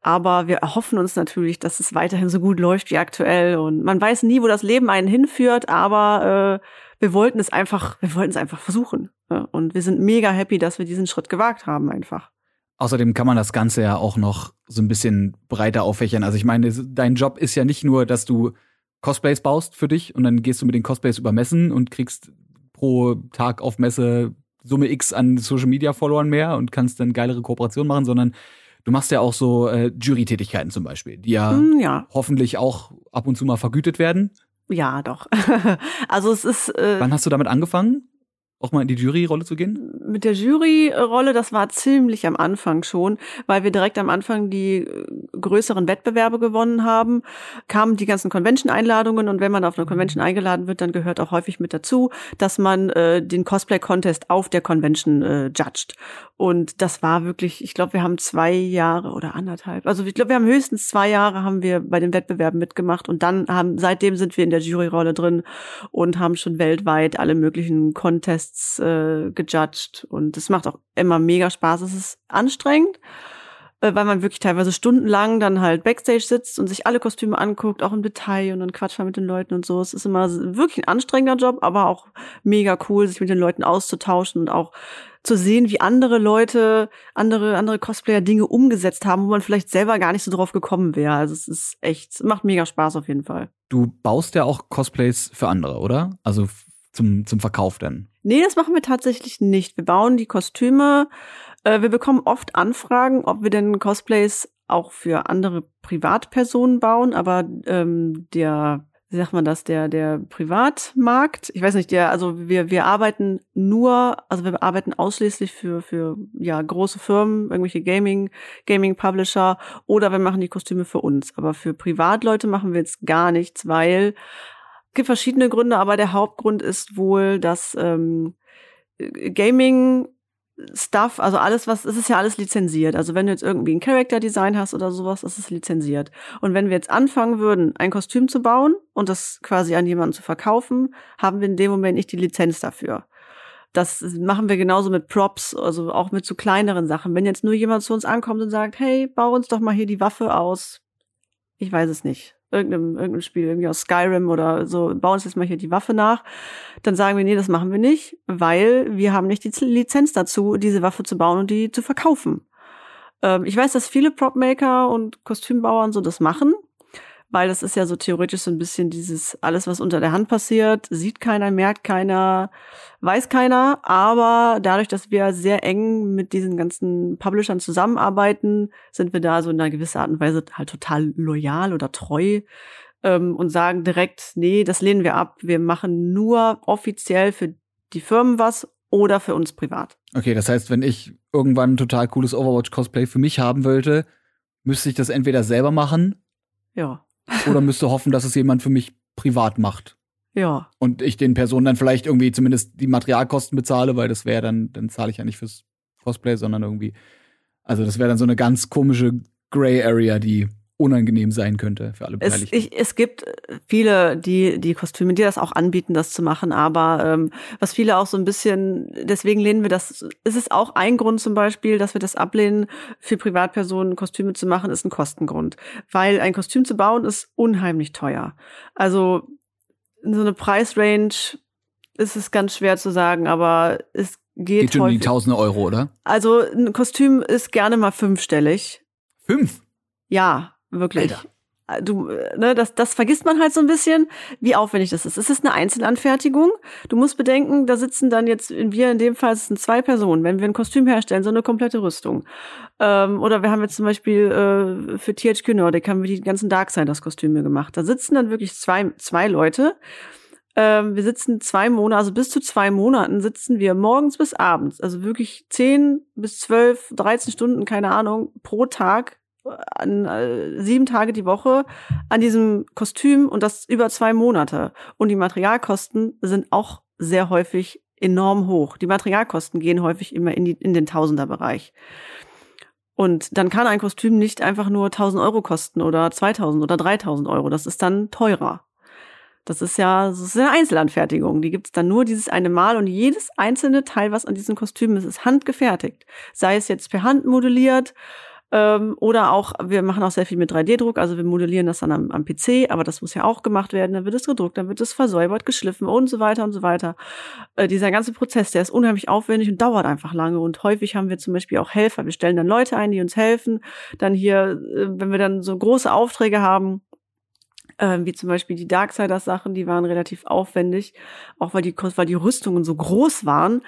B: aber wir erhoffen uns natürlich, dass es weiterhin so gut läuft wie aktuell. Und man weiß nie, wo das Leben einen hinführt, aber äh, wir wollten es einfach, wir wollten es einfach versuchen. Und wir sind mega happy, dass wir diesen Schritt gewagt haben einfach.
A: Außerdem kann man das Ganze ja auch noch so ein bisschen breiter auffächern. Also ich meine, dein Job ist ja nicht nur, dass du Cosplays baust für dich und dann gehst du mit den Cosplays über Messen und kriegst pro Tag auf Messe Summe X an Social Media Followern mehr und kannst dann geilere Kooperationen machen, sondern du machst ja auch so äh, Jury-Tätigkeiten zum Beispiel, die ja, hm, ja, hoffentlich auch ab und zu mal vergütet werden.
B: Ja, doch. also es ist.
A: Äh Wann hast du damit angefangen? Auch mal in die Juryrolle zu gehen?
B: Mit der Juryrolle, das war ziemlich am Anfang schon, weil wir direkt am Anfang die äh, größeren Wettbewerbe gewonnen haben, kamen die ganzen Convention-Einladungen und wenn man auf eine Convention eingeladen wird, dann gehört auch häufig mit dazu, dass man äh, den Cosplay-Contest auf der Convention äh, judged. Und das war wirklich, ich glaube, wir haben zwei Jahre oder anderthalb, also ich glaube, wir haben höchstens zwei Jahre haben wir bei den Wettbewerben mitgemacht und dann haben, seitdem sind wir in der Juryrolle drin und haben schon weltweit alle möglichen Contests Tests äh, gejudged und es macht auch immer mega Spaß. Es ist anstrengend, äh, weil man wirklich teilweise stundenlang dann halt Backstage sitzt und sich alle Kostüme anguckt, auch im Detail und dann quatscht man mit den Leuten und so. Es ist immer wirklich ein anstrengender Job, aber auch mega cool, sich mit den Leuten auszutauschen und auch zu sehen, wie andere Leute, andere, andere Cosplayer Dinge umgesetzt haben, wo man vielleicht selber gar nicht so drauf gekommen wäre. Also es ist echt, macht mega Spaß auf jeden Fall.
A: Du baust ja auch Cosplays für andere, oder? Also zum, zum Verkauf denn?
B: Nee, das machen wir tatsächlich nicht. Wir bauen die Kostüme. Äh, wir bekommen oft Anfragen, ob wir denn Cosplays auch für andere Privatpersonen bauen, aber ähm, der wie sagt man das, der, der Privatmarkt, ich weiß nicht, der, also wir, wir arbeiten nur, also wir arbeiten ausschließlich für, für, ja, große Firmen, irgendwelche Gaming, Gaming Publisher oder wir machen die Kostüme für uns. Aber für Privatleute machen wir jetzt gar nichts, weil gibt verschiedene Gründe, aber der Hauptgrund ist wohl, dass ähm, Gaming Stuff, also alles, was, es ist ja alles lizenziert. Also wenn du jetzt irgendwie ein Character Design hast oder sowas, ist es lizenziert. Und wenn wir jetzt anfangen würden, ein Kostüm zu bauen und das quasi an jemanden zu verkaufen, haben wir in dem Moment nicht die Lizenz dafür. Das machen wir genauso mit Props, also auch mit so kleineren Sachen. Wenn jetzt nur jemand zu uns ankommt und sagt, hey, bau uns doch mal hier die Waffe aus, ich weiß es nicht, irgendeinem, irgendeinem Spiel, irgendwie aus Skyrim oder so, bauen uns jetzt mal hier die Waffe nach, dann sagen wir, nee, das machen wir nicht, weil wir haben nicht die Lizenz dazu, diese Waffe zu bauen und die zu verkaufen. Ähm, ich weiß, dass viele Prop-Maker und Kostümbauern so das machen, weil das ist ja so theoretisch so ein bisschen dieses, alles, was unter der Hand passiert, sieht keiner, merkt keiner, weiß keiner, aber dadurch, dass wir sehr eng mit diesen ganzen Publishern zusammenarbeiten, sind wir da so in einer gewissen Art und Weise halt total loyal oder treu ähm, und sagen direkt, nee, das lehnen wir ab, wir machen nur offiziell für die Firmen was oder für uns privat.
A: Okay, das heißt, wenn ich irgendwann ein total cooles Overwatch-Cosplay für mich haben wollte, müsste ich das entweder selber machen.
B: Ja.
A: Oder müsste hoffen, dass es jemand für mich privat macht.
B: Ja.
A: Und ich den Personen dann vielleicht irgendwie zumindest die Materialkosten bezahle, weil das wäre dann, dann zahle ich ja nicht fürs Cosplay, sondern irgendwie, also das wäre dann so eine ganz komische Gray Area, die unangenehm sein könnte für alle
B: Beteiligten. Es, ich, es gibt viele, die die Kostüme, die das auch anbieten, das zu machen, aber ähm, was viele auch so ein bisschen, deswegen lehnen wir das, ist es auch ein Grund zum Beispiel, dass wir das ablehnen, für Privatpersonen Kostüme zu machen, ist ein Kostengrund. Weil ein Kostüm zu bauen ist unheimlich teuer. Also so eine Preisrange ist es ganz schwer zu sagen, aber es geht,
A: Geht schon
B: häufig.
A: die tausende Euro, oder?
B: Also ein Kostüm ist gerne mal fünfstellig.
A: Fünf?
B: Ja, wirklich.
A: Alter.
B: Du, äh, ne, das, das vergisst man halt so ein bisschen, wie aufwendig das ist. Es ist eine Einzelanfertigung. Du musst bedenken, da sitzen dann jetzt, wir in dem Fall, es sind zwei Personen. Wenn wir ein Kostüm herstellen, so eine komplette Rüstung. Ähm, oder wir haben jetzt zum Beispiel äh, für THQ Nordic haben wir die ganzen Darksiders-Kostüme gemacht. Da sitzen dann wirklich zwei, zwei Leute. Ähm, wir sitzen zwei Monate, also bis zu zwei Monaten sitzen wir morgens bis abends, also wirklich zehn bis zwölf, dreizehn Stunden, keine Ahnung, pro Tag an äh, sieben Tage die Woche an diesem Kostüm und das über zwei Monate. Und die Materialkosten sind auch sehr häufig enorm hoch. Die Materialkosten gehen häufig immer in, die, in den Tausenderbereich. Und dann kann ein Kostüm nicht einfach nur 1000 Euro kosten oder 2000 oder 3000 Euro. Das ist dann teurer. Das ist ja das ist eine Einzelanfertigung. Die gibt es dann nur dieses eine Mal und jedes einzelne Teil, was an diesem Kostüm ist, ist handgefertigt. Sei es jetzt per Hand modelliert ähm, oder auch, wir machen auch sehr viel mit 3D-Druck, also wir modellieren das dann am, am PC, aber das muss ja auch gemacht werden. Dann wird es gedruckt, dann wird es versäubert, geschliffen und so weiter und so weiter. Äh, dieser ganze Prozess, der ist unheimlich aufwendig und dauert einfach lange. Und häufig haben wir zum Beispiel auch Helfer. Wir stellen dann Leute ein, die uns helfen. Dann hier, äh, wenn wir dann so große Aufträge haben, ähm, wie zum Beispiel die Darksiders-Sachen, die waren relativ aufwendig, auch weil die, weil die Rüstungen so groß waren.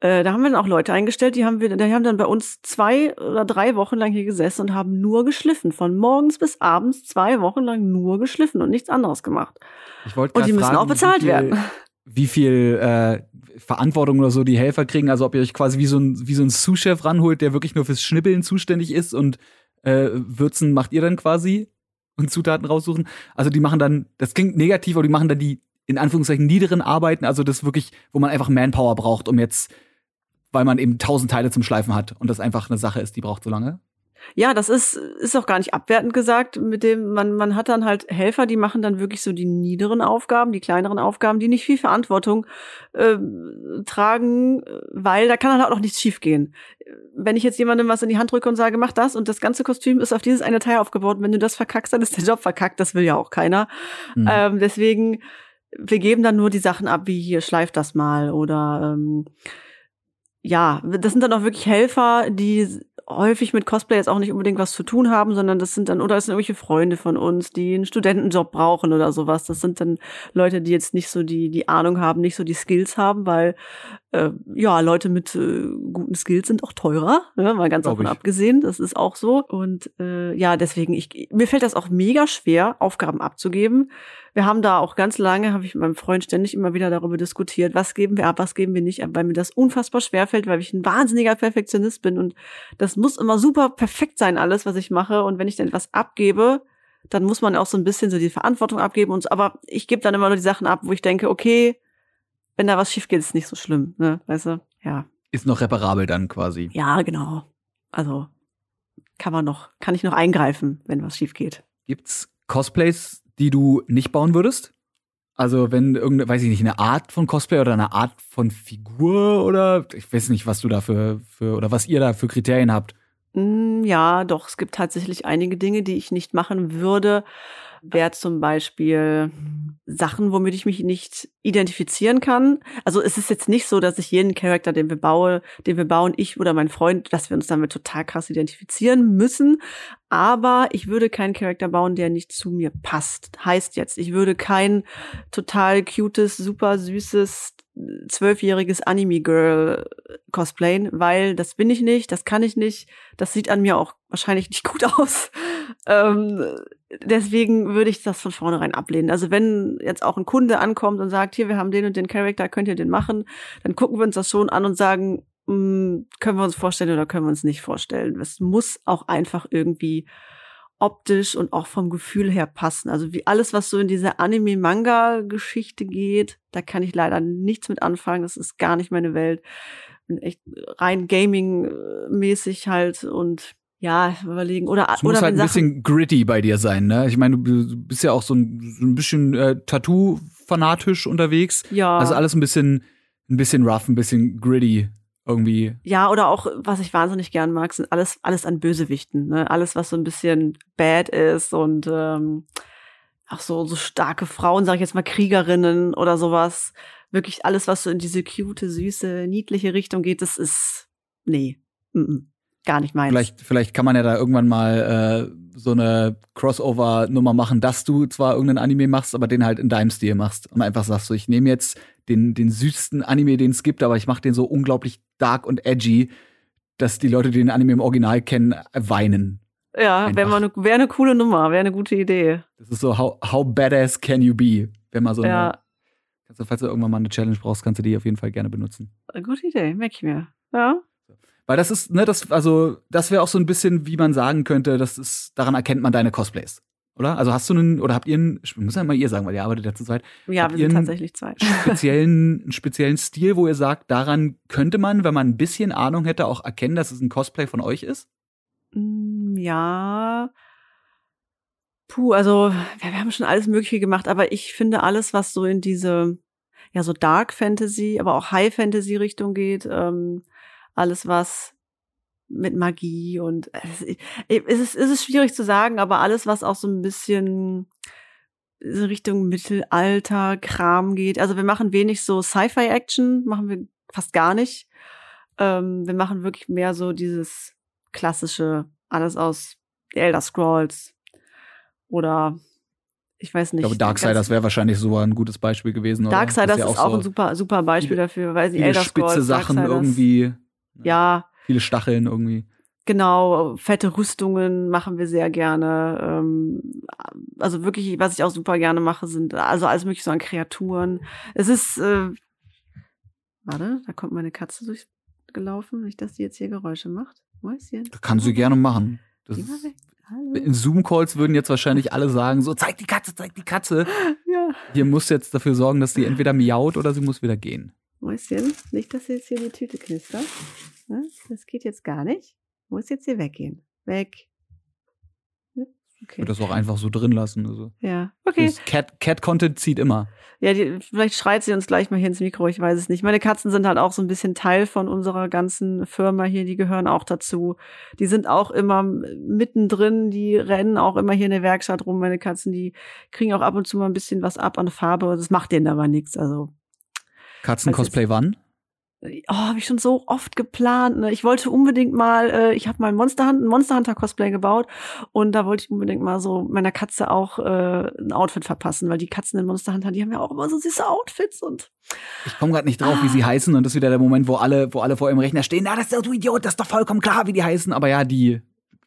B: Äh, da haben wir dann auch Leute eingestellt, die haben wir, die haben dann bei uns zwei oder drei Wochen lang hier gesessen und haben nur geschliffen. Von morgens bis abends zwei Wochen lang nur geschliffen und nichts anderes gemacht.
A: Ich wollte
B: Und die müssen
A: fragen,
B: auch bezahlt
A: wie viel,
B: werden.
A: Wie viel äh, Verantwortung oder so die Helfer kriegen, also ob ihr euch quasi wie so ein, wie so ein Sous-Chef ranholt, der wirklich nur fürs Schnippeln zuständig ist und äh, Würzen macht ihr dann quasi und Zutaten raussuchen. Also die machen dann, das klingt negativ, aber die machen dann die in Anführungszeichen niederen Arbeiten, also das wirklich, wo man einfach Manpower braucht, um jetzt, weil man eben tausend Teile zum Schleifen hat und das einfach eine Sache ist, die braucht so lange.
B: Ja, das ist, ist auch gar nicht abwertend gesagt, mit dem, man, man hat dann halt Helfer, die machen dann wirklich so die niederen Aufgaben, die kleineren Aufgaben, die nicht viel Verantwortung äh, tragen, weil da kann halt auch nichts schiefgehen. Wenn ich jetzt jemandem was in die Hand drücke und sage, mach das und das ganze Kostüm ist auf dieses eine Teil aufgebaut, wenn du das verkackst, dann ist der Job verkackt, das will ja auch keiner.
A: Mhm.
B: Ähm, deswegen, wir geben dann nur die Sachen ab, wie hier, schleif das mal oder ähm, ja, das sind dann auch wirklich Helfer, die häufig mit Cosplay jetzt auch nicht unbedingt was zu tun haben, sondern das sind dann, oder es sind irgendwelche Freunde von uns, die einen Studentenjob brauchen oder sowas. Das sind dann Leute, die jetzt nicht so die, die Ahnung haben, nicht so die Skills haben, weil äh, ja, Leute mit äh, guten Skills sind auch teurer, ne? mal ganz davon
A: ich.
B: abgesehen. Das ist auch so. Und äh, ja, deswegen, ich, mir fällt das auch mega schwer, Aufgaben abzugeben. Wir haben da auch ganz lange, habe ich mit meinem Freund ständig immer wieder darüber diskutiert, was geben wir ab, was geben wir nicht ab, weil mir das unfassbar schwer fällt, weil ich ein wahnsinniger Perfektionist bin und das muss immer super perfekt sein, alles, was ich mache. Und wenn ich dann etwas abgebe, dann muss man auch so ein bisschen so die Verantwortung abgeben und so. Aber ich gebe dann immer nur die Sachen ab, wo ich denke, okay, wenn da was schief geht, ist nicht so schlimm, ne? Weißt du? Ja.
A: Ist noch reparabel dann quasi.
B: Ja, genau. Also kann man noch, kann ich noch eingreifen, wenn was schief geht.
A: Gibt's Cosplays, die du nicht bauen würdest? Also wenn irgendeine, weiß ich nicht, eine Art von Cosplay oder eine Art von Figur oder ich weiß nicht, was du da für, für oder was ihr da für Kriterien habt.
B: Mm, Ja, doch, es gibt tatsächlich einige Dinge, die ich nicht machen würde. Wäre zum Beispiel Sachen, womit ich mich nicht identifizieren kann. Also es ist jetzt nicht so, dass ich jeden Charakter, den wir baue, den wir bauen, ich oder mein Freund, dass wir uns damit total krass identifizieren müssen. Aber ich würde keinen Charakter bauen, der nicht zu mir passt. Heißt jetzt, ich würde kein total cutes, super süßes zwölfjähriges Anime-Girl cosplayen, weil das bin ich nicht, das kann ich nicht, das sieht an mir auch wahrscheinlich nicht gut aus. Ähm, deswegen würde ich das von vornherein ablehnen. Also wenn jetzt auch ein Kunde ankommt und sagt, hier, wir haben den und den Charakter, könnt ihr den machen, dann gucken wir uns das schon an und sagen, "Mm, können wir uns vorstellen oder können wir uns nicht vorstellen. Es muss auch einfach irgendwie optisch und auch vom Gefühl her passen. Also wie alles, was so in diese Anime-Manga-Geschichte geht, da kann ich leider nichts mit anfangen. Das ist gar nicht meine Welt. Bin echt rein Gaming-mäßig halt und ja, überlegen. Oder,
A: Es muss
B: oder
A: halt ein
B: Sachen,
A: bisschen gritty bei dir sein, ne? Ich meine, du du bist ja auch so ein, so ein bisschen äh, Tattoo-fanatisch unterwegs.
B: ja.
A: Also alles ein bisschen, ein bisschen rough, ein bisschen gritty irgendwie.
B: Ja, oder auch, was ich wahnsinnig gern mag, sind alles, alles an Bösewichten. Ne? Alles, was so ein bisschen bad ist und ähm, auch so, so starke Frauen, sag ich jetzt mal, Kriegerinnen oder sowas. wirklich alles, was so in diese cute, süße, niedliche Richtung geht, das ist, nee, mm -mm, gar nicht meins.
A: Vielleicht, vielleicht kann man ja da irgendwann mal äh, so eine Crossover-Nummer machen, dass du zwar irgendeinen Anime machst, aber den halt in deinem Stil machst. Und einfach sagst so, ich nehme jetzt den, den süßesten Anime, den es gibt, aber ich mache den so unglaublich dark und edgy, dass die Leute, die den Anime im Original kennen, weinen.
B: Ja, wäre eine, wär eine coole Nummer, wäre eine gute Idee.
A: Das ist so, how, how badass can you be? Wenn man so ja. eine, kannst du, falls du irgendwann mal eine Challenge brauchst, kannst du die auf jeden Fall gerne benutzen.
B: Eine gute Idee, merke ich mir. Ja.
A: Weil das ist, ne, das, also, das wäre auch so ein bisschen, wie man sagen könnte, das ist, daran erkennt man deine Cosplays. Oder? Also hast du einen, oder habt ihr einen, ich muss ja mal ihr sagen, weil ihr arbeitet ja zu zweit.
B: Ja,
A: habt
B: wir sind tatsächlich zwei.
A: Speziellen, einen speziellen Stil, wo ihr sagt, daran könnte man, wenn man ein bisschen Ahnung hätte, auch erkennen, dass es ein Cosplay von euch ist?
B: Mm, ja. Puh, also wir, wir haben schon alles Mögliche gemacht, aber ich finde alles, was so in diese, ja, so Dark Fantasy, aber auch High Fantasy Richtung geht, ähm, alles, was mit Magie und äh, es ist, es ist schwierig zu sagen, aber alles, was auch so ein bisschen in Richtung Mittelalter, Kram geht. Also wir machen wenig so Sci-Fi-Action, machen wir fast gar nicht. Ähm, wir machen wirklich mehr so dieses klassische, alles aus Elder Scrolls oder ich weiß nicht.
A: Ich glaube, Darksiders wäre wahrscheinlich so ein gutes Beispiel gewesen.
B: Darksiders ist, ja ist auch, so ein super, super Beispiel dafür, weil sie Elder
A: Scrolls, spitze Sachen irgendwie.
B: Ja.
A: Viele Stacheln irgendwie.
B: Genau, fette Rüstungen machen wir sehr gerne. Ähm, also wirklich, was ich auch super gerne mache, sind also alles mögliche so an Kreaturen. Es ist, äh, warte, da kommt meine Katze durchgelaufen, nicht, dass sie jetzt hier Geräusche macht. Mäuschen.
A: Kann sie gerne machen. in Zoom-Calls würden jetzt wahrscheinlich alle sagen, so, zeig die Katze, zeig die Katze.
B: Ja.
A: Hier muss jetzt dafür sorgen, dass sie entweder miaut oder sie muss wieder gehen.
B: Mäuschen, nicht, dass jetzt hier die Tüte knistert. Das geht jetzt gar nicht. Muss jetzt hier weggehen. Weg.
A: Okay. Würde das auch einfach so drin lassen. Also.
B: Ja, okay.
A: Cat-Content Cat zieht immer.
B: Ja, die, vielleicht schreit sie uns gleich mal hier ins Mikro, ich weiß es nicht. Meine Katzen sind halt auch so ein bisschen Teil von unserer ganzen Firma hier, die gehören auch dazu. Die sind auch immer mittendrin, die rennen auch immer hier in der Werkstatt rum, meine Katzen, die kriegen auch ab und zu mal ein bisschen was ab an Farbe, das macht denen aber nichts. Also
A: Katzen-Cosplay wann?
B: oh, habe ich schon so oft geplant. Ne? Ich wollte unbedingt mal, äh, ich habe mal ein Monster, Hunter, Monster Hunter Cosplay gebaut und da wollte ich unbedingt mal so meiner Katze auch äh, ein Outfit verpassen, weil die Katzen in Monster Hunter, die haben ja auch immer so süße Outfits und
A: ich komme gerade nicht drauf, ah. wie sie ah. heißen und das ist wieder der Moment, wo alle, wo alle vor ihrem Rechner stehen. Na, das ist doch du Idiot, das ist doch vollkommen klar, wie die heißen. Aber ja, die,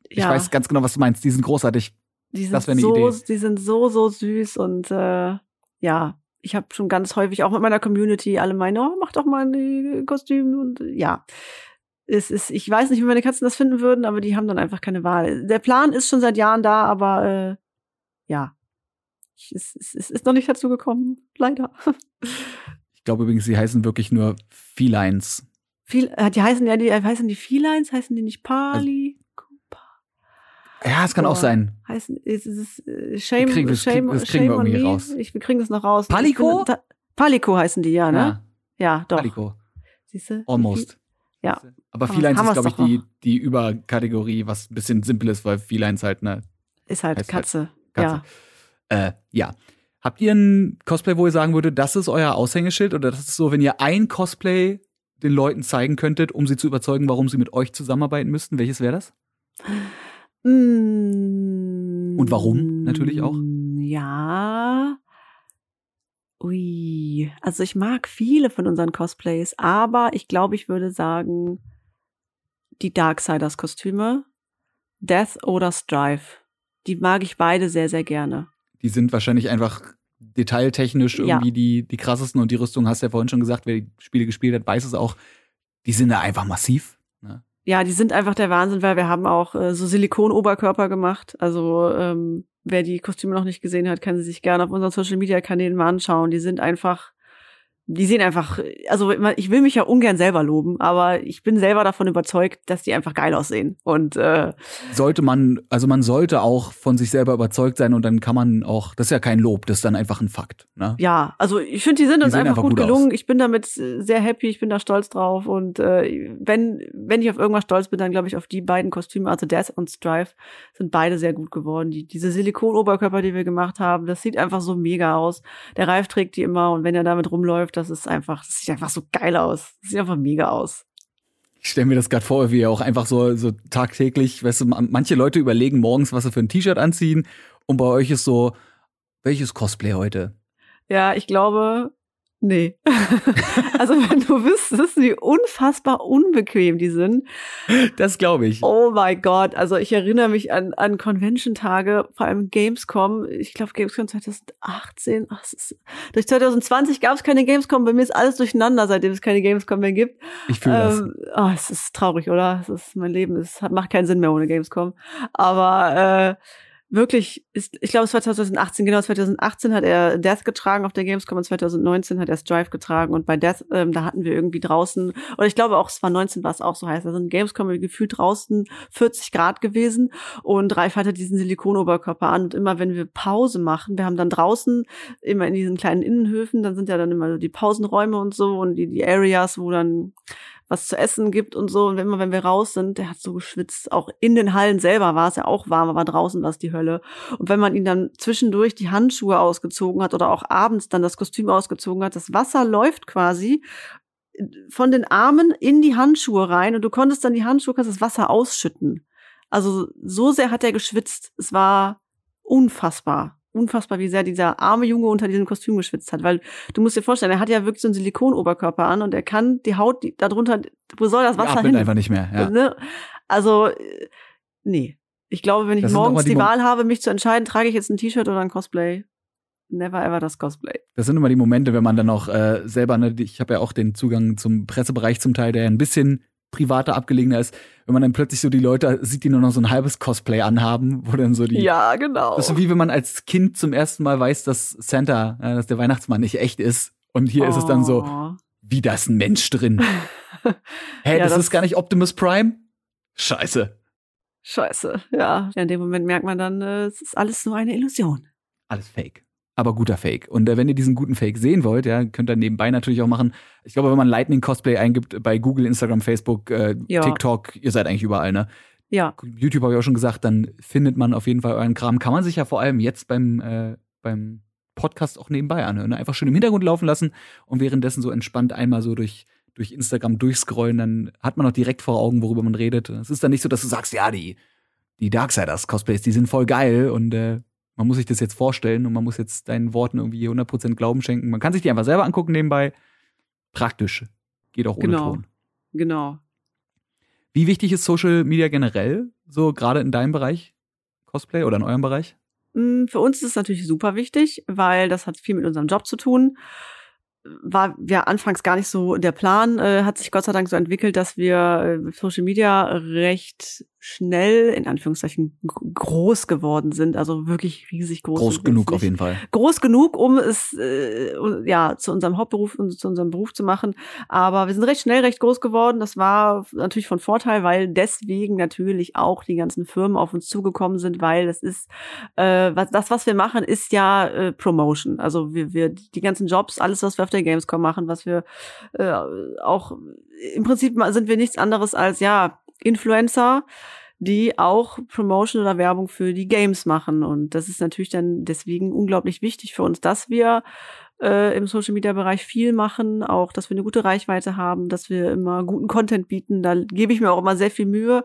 A: ich ja. weiß ganz genau, was du meinst. Die sind großartig.
B: Die sind das wäre eine so, Idee. Die sind so so süß und äh, ja, ich habe schon ganz häufig auch mit meiner Community alle meinen, oh, mach doch mal ein Kostüm und ja. Es ist, ich weiß nicht, wie meine Katzen das finden würden, aber die haben dann einfach keine Wahl. Der Plan ist schon seit Jahren da, aber äh, ja, es, es, es ist noch nicht dazu gekommen, leider.
A: Ich glaube übrigens, sie heißen wirklich nur Felines.
B: Viel, äh, die heißen ja, die heißen die Felines, heißen die nicht Pali? Also,
A: ja, es kann auch sein.
B: Heißen, ist es äh, Shame,
A: kriegen, das,
B: Shame,
A: das kriegen
B: Shame
A: wir irgendwie raus.
B: Ich, wir kriegen das noch raus.
A: Palico?
B: Finde, Palico heißen die, ja, ne? Ja, ja doch.
A: Palico.
B: Siehst du?
A: Almost.
B: Ja.
A: Aber Felines ist, glaube ich, die, die Überkategorie, was ein bisschen simpel ist, weil Felines halt, ne?
B: Ist halt Katze. Halt Katze.
A: Ja. Äh, ja. Habt ihr ein Cosplay, wo ihr sagen würdet, das ist euer Aushängeschild? Oder das ist so, wenn ihr ein Cosplay den Leuten zeigen könntet, um sie zu überzeugen, warum sie mit euch zusammenarbeiten müssten? Welches wäre das?
B: Mm,
A: Und warum natürlich auch?
B: Ja. Ui, also ich mag viele von unseren Cosplays, aber ich glaube, ich würde sagen, die Darksiders Kostüme, Death oder Strive. Die mag ich beide sehr, sehr gerne.
A: Die sind wahrscheinlich einfach detailtechnisch irgendwie ja. die, die krassesten und die Rüstung hast du ja vorhin schon gesagt, wer die Spiele gespielt hat, weiß es auch. Die sind da einfach massiv. Ne?
B: Ja, die sind einfach der Wahnsinn, weil wir haben auch äh, so Silikon-Oberkörper gemacht. Also ähm, wer die Kostüme noch nicht gesehen hat, kann sie sich gerne auf unseren Social-Media-Kanälen mal anschauen. Die sind einfach die sehen einfach, also ich will mich ja ungern selber loben, aber ich bin selber davon überzeugt, dass die einfach geil aussehen. Und äh,
A: sollte man, also man sollte auch von sich selber überzeugt sein und dann kann man auch, das ist ja kein Lob, das ist dann einfach ein Fakt. Ne?
B: Ja, also ich finde, die sind die uns einfach, einfach, gut, gut gelungen. Aus. Ich bin damit sehr happy, ich bin da stolz drauf. Und äh, wenn, wenn ich auf irgendwas stolz bin, dann glaube ich auf die beiden Kostüme, also Death und Strive, sind beide sehr gut geworden. Die, diese Silikon-Oberkörper, die wir gemacht haben, das sieht einfach so mega aus. Der Reif trägt die immer und wenn er damit rumläuft, das ist einfach, das sieht einfach so geil aus. Das sieht einfach mega aus.
A: Ich stelle mir das gerade vor, wie ihr auch einfach so, so tagtäglich, weißt du, manche Leute überlegen morgens, was sie für ein T-Shirt anziehen und bei euch ist so, welches Cosplay heute?
B: Ja, ich glaube, Nee. also wenn du wüsstest, wie unfassbar unbequem die sind.
A: Das glaube ich.
B: Oh mein Gott. Also ich erinnere mich an, an Convention-Tage, vor allem Gamescom. Ich glaube Gamescom 2018. Ach, ist, durch 2020 gab es keine Gamescom. Bei mir ist alles durcheinander, seitdem es keine Gamescom mehr gibt.
A: Ich fühle ähm,
B: das. Oh, es ist traurig, oder? Es ist, mein Leben ist, macht keinen Sinn mehr ohne Gamescom. Aber äh, wirklich, ist, ich glaube, es war 2018, genau 2018 hat er Death getragen auf der Gamescom und 2019 hat er Strive getragen und bei Death, ähm, da hatten wir irgendwie draußen, oder ich glaube auch, es war 19, war es auch so heiß, also in Gamescom gefühlt draußen 40 Grad gewesen und Drive hatte diesen Silikonoberkörper an und immer wenn wir Pause machen, wir haben dann draußen immer in diesen kleinen Innenhöfen, dann sind ja dann immer so die Pausenräume und so und die, die Areas, wo dann was zu essen gibt und so. Und immer wenn wir raus sind, der hat so geschwitzt. Auch in den Hallen selber war es ja auch warm, aber draußen war es die Hölle. Und wenn man ihn dann zwischendurch die Handschuhe ausgezogen hat oder auch abends dann das Kostüm ausgezogen hat, das Wasser läuft quasi von den Armen in die Handschuhe rein und du konntest dann die Handschuhe, kannst das Wasser ausschütten. Also so sehr hat er geschwitzt. Es war unfassbar unfassbar, wie sehr dieser arme Junge unter diesem Kostüm geschwitzt hat. Weil du musst dir vorstellen, er hat ja wirklich so einen Silikonoberkörper an und er kann die Haut die, darunter, wo soll das Wasser hin?
A: einfach nicht mehr. Ja.
B: Ne? Also, nee. Ich glaube, wenn ich das morgens die, die Wahl habe, mich zu entscheiden, trage ich jetzt ein T-Shirt oder ein Cosplay. Never ever das Cosplay.
A: Das sind immer die Momente, wenn man dann auch äh, selber, ne, ich habe ja auch den Zugang zum Pressebereich zum Teil, der ein bisschen privater, abgelegener ist, wenn man dann plötzlich so die Leute sieht, die nur noch so ein halbes Cosplay anhaben, wo dann so die.
B: Ja, genau.
A: Das ist so wie wenn man als Kind zum ersten Mal weiß, dass Santa, äh, dass der Weihnachtsmann nicht echt ist. Und hier oh. ist es dann so, oh. wie da ist ein Mensch drin. Hä, ja, das, das ist gar nicht Optimus Prime? Scheiße.
B: Scheiße, ja. In dem Moment merkt man dann, äh, es ist alles nur eine Illusion.
A: Alles fake aber guter Fake. Und äh, wenn ihr diesen guten Fake sehen wollt, ja, könnt ihr nebenbei natürlich auch machen. Ich glaube, wenn man Lightning Cosplay eingibt bei Google, Instagram, Facebook, äh, TikTok, ihr seid eigentlich überall, ne?
B: Ja.
A: YouTube habe ich auch schon gesagt, dann findet man auf jeden Fall euren Kram. Kann man sich ja vor allem jetzt beim, äh, beim Podcast auch nebenbei anhören. Ne? Einfach schön im Hintergrund laufen lassen und währenddessen so entspannt einmal so durch, durch Instagram durchscrollen, dann hat man auch direkt vor Augen, worüber man redet. Es ist dann nicht so, dass du sagst, ja, die, die Darksiders-Cosplays, die sind voll geil und äh, man muss sich das jetzt vorstellen und man muss jetzt deinen Worten irgendwie 100% Glauben schenken. Man kann sich die einfach selber angucken nebenbei. Praktisch. Geht auch ohne
B: genau.
A: Ton.
B: Genau.
A: Wie wichtig ist Social Media generell, so gerade in deinem Bereich Cosplay oder in eurem Bereich?
B: Mm, für uns ist es natürlich super wichtig, weil das hat viel mit unserem Job zu tun war ja anfangs gar nicht so der Plan, äh, hat sich Gott sei Dank so entwickelt, dass wir äh, Social Media recht schnell, in Anführungszeichen, groß geworden sind, also wirklich riesig groß.
A: Groß genug auf jeden Fall.
B: Groß genug, um es äh, ja zu unserem Hauptberuf und zu unserem Beruf zu machen. Aber wir sind recht schnell recht groß geworden. Das war natürlich von Vorteil, weil deswegen natürlich auch die ganzen Firmen auf uns zugekommen sind, weil das ist äh, was, das, was wir machen, ist ja äh, Promotion. Also wir, wir die ganzen Jobs, alles, was wir auf der Gamescom machen, was wir äh, auch im Prinzip sind wir nichts anderes als ja Influencer, die auch Promotion oder Werbung für die Games machen. Und das ist natürlich dann deswegen unglaublich wichtig für uns, dass wir äh, im Social Media Bereich viel machen, auch dass wir eine gute Reichweite haben, dass wir immer guten Content bieten. Da gebe ich mir auch immer sehr viel Mühe.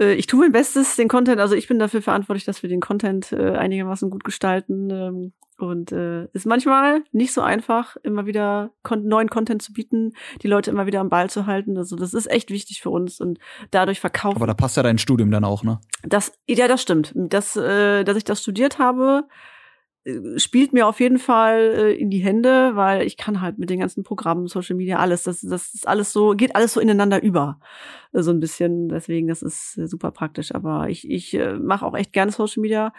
B: Äh, ich tue mein Bestes, den Content, also ich bin dafür verantwortlich, dass wir den Content äh, einigermaßen gut gestalten. Ähm, und äh, ist manchmal nicht so einfach, immer wieder kon neuen Content zu bieten, die Leute immer wieder am Ball zu halten. Also das ist echt wichtig für uns und dadurch verkaufen.
A: Aber da passt ja dein Studium dann auch, ne?
B: Das, ja, das stimmt. Das, äh, dass ich das studiert habe, spielt mir auf jeden Fall äh, in die Hände, weil ich kann halt mit den ganzen Programmen, Social Media, alles, das, das ist alles so, geht alles so ineinander über. Äh, so ein bisschen. Deswegen, das ist äh, super praktisch. Aber ich, ich äh, mache auch echt gerne Social Media,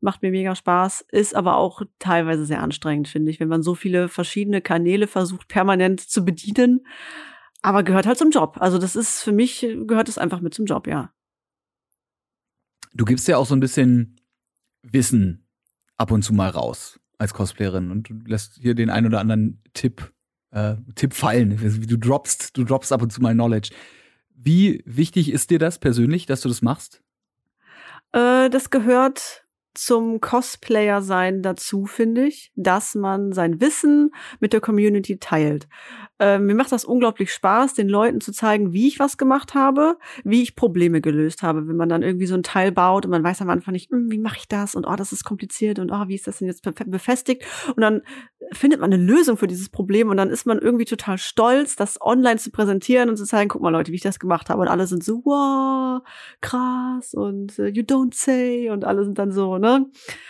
B: macht mir mega Spaß, ist aber auch teilweise sehr anstrengend, finde ich, wenn man so viele verschiedene Kanäle versucht, permanent zu bedienen. Aber gehört halt zum Job. Also das ist für mich, gehört es einfach mit zum Job, ja.
A: Du gibst ja auch so ein bisschen Wissen ab und zu mal raus als Cosplayerin und du lässt hier den ein oder anderen Tipp, äh, Tipp fallen. Du droppst, du droppst ab und zu mal Knowledge. Wie wichtig ist dir das persönlich, dass du das machst?
B: Äh, das gehört zum Cosplayer sein dazu, finde ich, dass man sein Wissen mit der Community teilt. Äh, mir macht das unglaublich Spaß, den Leuten zu zeigen, wie ich was gemacht habe, wie ich Probleme gelöst habe. Wenn man dann irgendwie so ein Teil baut und man weiß am Anfang nicht, hm, wie mache ich das und oh, das ist kompliziert und oh, wie ist das denn jetzt befestigt? Und dann findet man eine Lösung für dieses Problem und dann ist man irgendwie total stolz, das online zu präsentieren und zu zeigen, guck mal Leute, wie ich das gemacht habe. Und alle sind so, wow, krass und uh, you don't say und alle sind dann so, ne?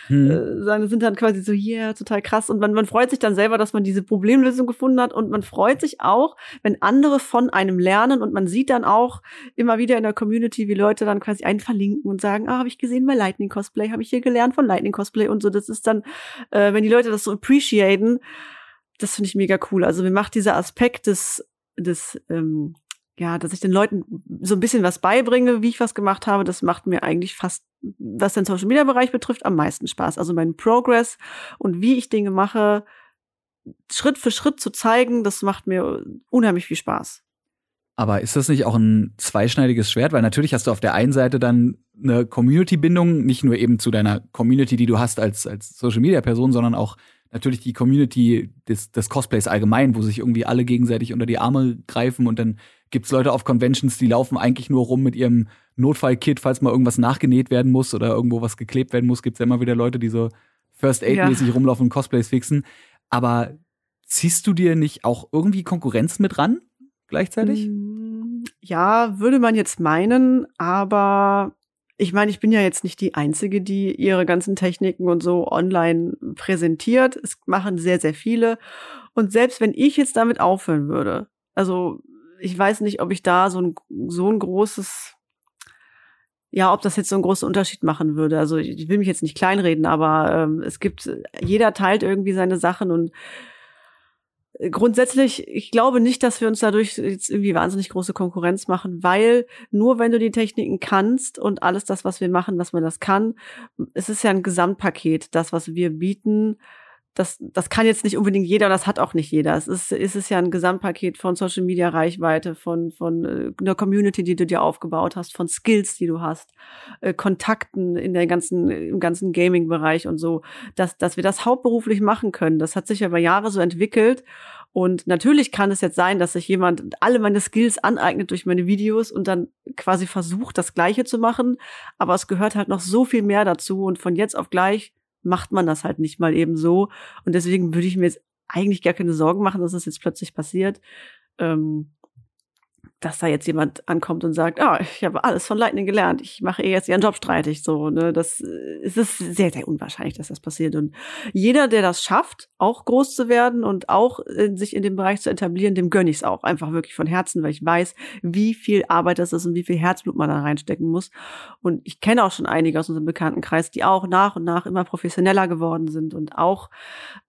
B: Hm. Äh, sind dann quasi so, yeah, total krass. Und man, man freut sich dann selber, dass man diese Problemlösung gefunden hat und man freut sich auch, wenn andere von einem lernen und man sieht dann auch immer wieder in der Community, wie Leute dann quasi einen verlinken und sagen, ah, habe ich gesehen bei Lightning Cosplay, habe ich hier gelernt von Lightning Cosplay und so. Das ist dann, äh, wenn die Leute das so appreciaten, das finde ich mega cool. Also mir macht dieser Aspekt des, des ähm, ja, dass ich den Leuten so ein bisschen was beibringe, wie ich was gemacht habe, das macht mir eigentlich fast, was den Social Media Bereich betrifft, am meisten Spaß. Also mein Progress und wie ich Dinge mache, Schritt für Schritt zu zeigen, das macht mir unheimlich viel Spaß.
A: Aber ist das nicht auch ein zweischneidiges Schwert? Weil natürlich hast du auf der einen Seite dann eine Community-Bindung, nicht nur eben zu deiner Community, die du hast als, als Social-Media-Person, sondern auch natürlich die Community des, des Cosplays allgemein, wo sich irgendwie alle gegenseitig unter die Arme greifen und dann gibt's Leute auf Conventions, die laufen eigentlich nur rum mit ihrem Notfallkit, falls mal irgendwas nachgenäht werden muss oder irgendwo was geklebt werden muss, gibt's ja immer wieder Leute, die so First Aid-mäßig ja. rumlaufen und Cosplays fixen. Aber ziehst du dir nicht auch irgendwie Konkurrenz mit ran gleichzeitig? Mm,
B: ja, würde man jetzt meinen, aber ich meine, ich bin ja jetzt nicht die Einzige, die ihre ganzen Techniken und so online präsentiert. Es machen sehr, sehr viele. Und selbst wenn ich jetzt damit aufhören würde, also ich weiß nicht, ob ich da so ein, so ein großes, ja, ob das jetzt so einen großen Unterschied machen würde. Also ich will mich jetzt nicht kleinreden, aber ähm, es gibt, jeder teilt irgendwie seine Sachen und grundsätzlich, ich glaube nicht, dass wir uns dadurch jetzt irgendwie wahnsinnig große Konkurrenz machen, weil nur wenn du die Techniken kannst und alles das, was wir machen, dass man das kann, es ist ja ein Gesamtpaket, das, was wir bieten, das, das kann jetzt nicht unbedingt jeder, das hat auch nicht jeder. Es ist, ist es ja ein Gesamtpaket von Social Media Reichweite, von, von äh, einer Community, die du dir aufgebaut hast, von Skills, die du hast, äh, Kontakten in der ganzen, im ganzen Gaming-Bereich und so, dass, dass wir das hauptberuflich machen können. Das hat sich ja über Jahre so entwickelt. Und natürlich kann es jetzt sein, dass sich jemand alle meine Skills aneignet durch meine Videos und dann quasi versucht, das Gleiche zu machen. Aber es gehört halt noch so viel mehr dazu und von jetzt auf gleich macht man das halt nicht mal eben so. Und deswegen würde ich mir jetzt eigentlich gar keine Sorgen machen, dass das jetzt plötzlich passiert. Ähm, dass da jetzt jemand ankommt und sagt, ah, ich habe alles von Lightning gelernt, ich mache eh jetzt ihren Job streitig, so, ne, das äh, es ist sehr, sehr unwahrscheinlich, dass das passiert. Und jeder, der das schafft, auch groß zu werden und auch in, äh, sich in dem Bereich zu etablieren, dem gönne ich es auch einfach wirklich von Herzen, weil ich weiß, wie viel Arbeit das ist und wie viel Herzblut man da reinstecken muss. Und ich kenne auch schon einige aus unserem Bekanntenkreis, die auch nach und nach immer professioneller geworden sind und auch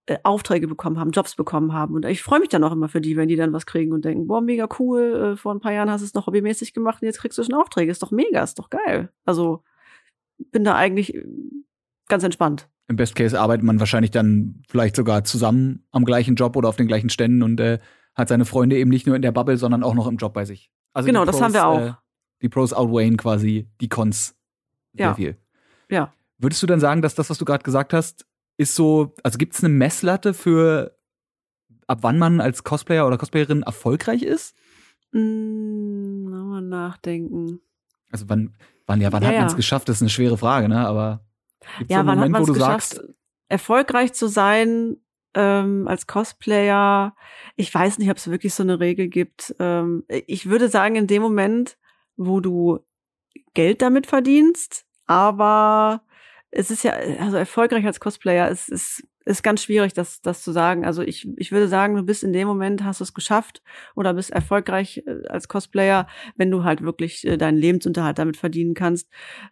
B: äh, Aufträge bekommen haben, Jobs bekommen haben. Und ich freue mich dann auch immer für die, wenn die dann was kriegen und denken, boah, mega cool, äh, vor ein paar Jahren hast du es noch hobbymäßig gemacht und jetzt kriegst du schon Aufträge. Ist doch mega, ist doch geil. Also bin da eigentlich äh, ganz entspannt.
A: Im Best Case arbeitet man wahrscheinlich dann vielleicht sogar zusammen am gleichen Job oder auf den gleichen Ständen und äh, hat seine Freunde eben nicht nur in der Bubble, sondern auch noch im Job bei sich.
B: Also genau, Pros, das haben wir auch.
A: Die Pros outweighen quasi die Cons sehr
B: ja.
A: viel.
B: Ja.
A: Würdest du dann sagen, dass das, was du gerade gesagt hast, ist so, also gibt es eine Messlatte für, ab wann man als Cosplayer oder Cosplayerin erfolgreich ist?
B: Mm, mal nachdenken.
A: Also wann, wann ja, wann ja, hat man es ja. geschafft? Das ist eine schwere Frage, ne? Aber
B: gibt's ja, so einen Moment, wo du geschafft, sagst, erfolgreich zu sein ähm, als Cosplayer? Ich weiß nicht, ob es wirklich so eine Regel gibt. Ähm, ich würde sagen, in dem Moment, wo du Geld damit verdienst, aber es ist ja, also erfolgreich als Cosplayer, es ist, ist ganz schwierig, das, das zu sagen. Also ich, ich würde sagen, du bist in dem Moment, hast du es geschafft oder bist erfolgreich äh, als Cosplayer, wenn du halt wirklich äh, deinen Lebensunterhalt damit verdienen kannst.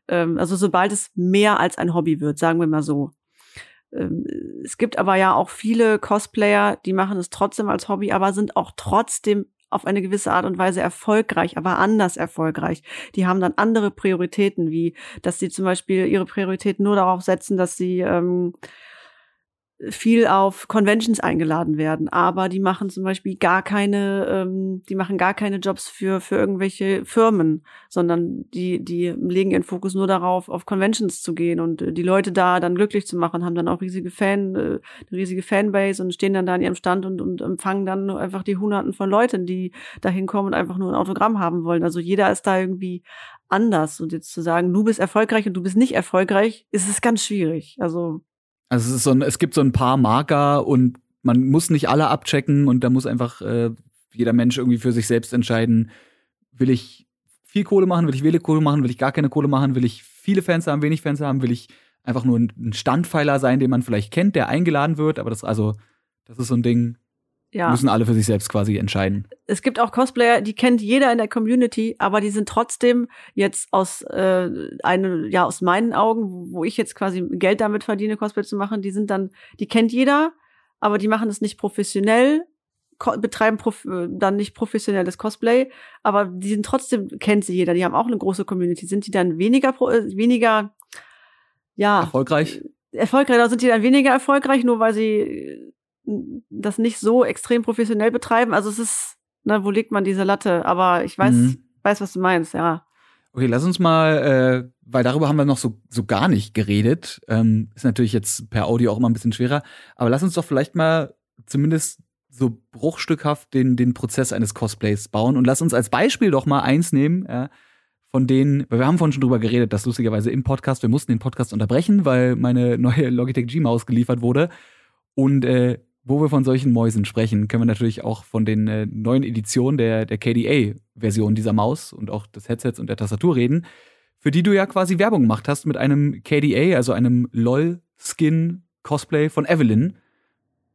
B: Ähm, also sobald es mehr als ein Hobby wird, sagen wir mal so. Ähm, es gibt aber ja auch viele Cosplayer, die machen es trotzdem als Hobby, aber sind auch trotzdem auf eine gewisse Art und Weise erfolgreich, aber anders erfolgreich. Die haben dann andere Prioritäten, wie dass sie zum Beispiel ihre Prioritäten nur darauf setzen, dass sie ähm, viel auf Conventions eingeladen werden, aber die machen zum Beispiel gar keine, ähm, die machen gar keine Jobs für für irgendwelche Firmen, sondern die die legen ihren Fokus nur darauf, auf Conventions zu gehen und äh, die Leute da dann glücklich zu machen, haben dann auch riesige Fan, äh, riesige Fanbase und stehen dann da an ihrem Stand und und empfangen dann einfach die Hunderten von Leuten, die da hinkommen und einfach nur ein Autogramm haben wollen. Also jeder ist da irgendwie anders und jetzt zu sagen, du bist erfolgreich und du bist nicht erfolgreich, ist es ganz schwierig. Also
A: also es ist so ein, es gibt so ein paar Marker und man muss nicht alle abchecken und da muss einfach äh, jeder Mensch irgendwie für sich selbst entscheiden, will ich viel Kohle machen, will ich wenig Kohle machen, will ich gar keine Kohle machen, will ich viele Fans haben, wenig Fans haben, will ich einfach nur ein Standpfeiler sein, den man vielleicht kennt, der eingeladen wird, aber das also das ist so ein Ding, ja. müssen alle für sich selbst quasi entscheiden.
B: Es gibt auch Cosplayer, die kennt jeder in der Community, aber die sind trotzdem jetzt aus äh, eine, ja aus meinen Augen, wo ich jetzt quasi Geld damit verdiene, Cosplay zu machen, die sind dann, die kennt jeder, aber die machen es nicht professionell, betreiben prof äh, dann nicht professionelles Cosplay, aber die sind trotzdem kennt sie jeder. Die haben auch eine große Community. Sind die dann weniger äh, weniger ja
A: erfolgreich?
B: Erfolgreich, oder sind die dann weniger erfolgreich, nur weil sie das nicht so extrem professionell betreiben. Also es ist, na, wo legt man diese Latte? Aber ich weiß, mhm. weiß, was du meinst, ja.
A: Okay, lass uns mal, äh, weil darüber haben wir noch so, so gar nicht geredet. Ähm, ist natürlich jetzt per Audio auch immer ein bisschen schwerer. Aber lass uns doch vielleicht mal zumindest so bruchstückhaft den, den Prozess eines Cosplays bauen und lass uns als Beispiel doch mal eins nehmen, äh, von denen, weil wir haben vorhin schon drüber geredet, dass lustigerweise im Podcast, wir mussten den Podcast unterbrechen, weil meine neue Logitech G-Maus geliefert wurde. Und äh, wo wir von solchen Mäusen sprechen, können wir natürlich auch von den äh, neuen Editionen der, der KDA-Version dieser Maus und auch des Headsets und der Tastatur reden, für die du ja quasi Werbung gemacht hast mit einem KDA, also einem LOL-Skin-Cosplay von Evelyn.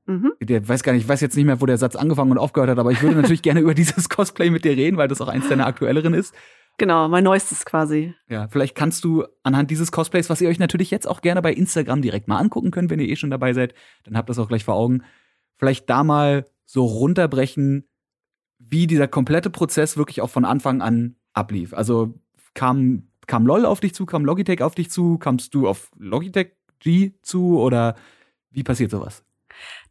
A: Mhm. Der weiß gar nicht, ich weiß jetzt nicht mehr, wo der Satz angefangen und aufgehört hat, aber ich würde natürlich gerne über dieses Cosplay mit dir reden, weil das auch eins deiner aktuelleren ist.
B: Genau, mein neuestes quasi.
A: Ja, vielleicht kannst du anhand dieses Cosplays, was ihr euch natürlich jetzt auch gerne bei Instagram direkt mal angucken könnt, wenn ihr eh schon dabei seid, dann habt das auch gleich vor Augen, vielleicht da mal so runterbrechen, wie dieser komplette Prozess wirklich auch von Anfang an ablief. Also kam, kam LOL auf dich zu, kam Logitech auf dich zu, kamst du auf Logitech G zu oder wie passiert sowas?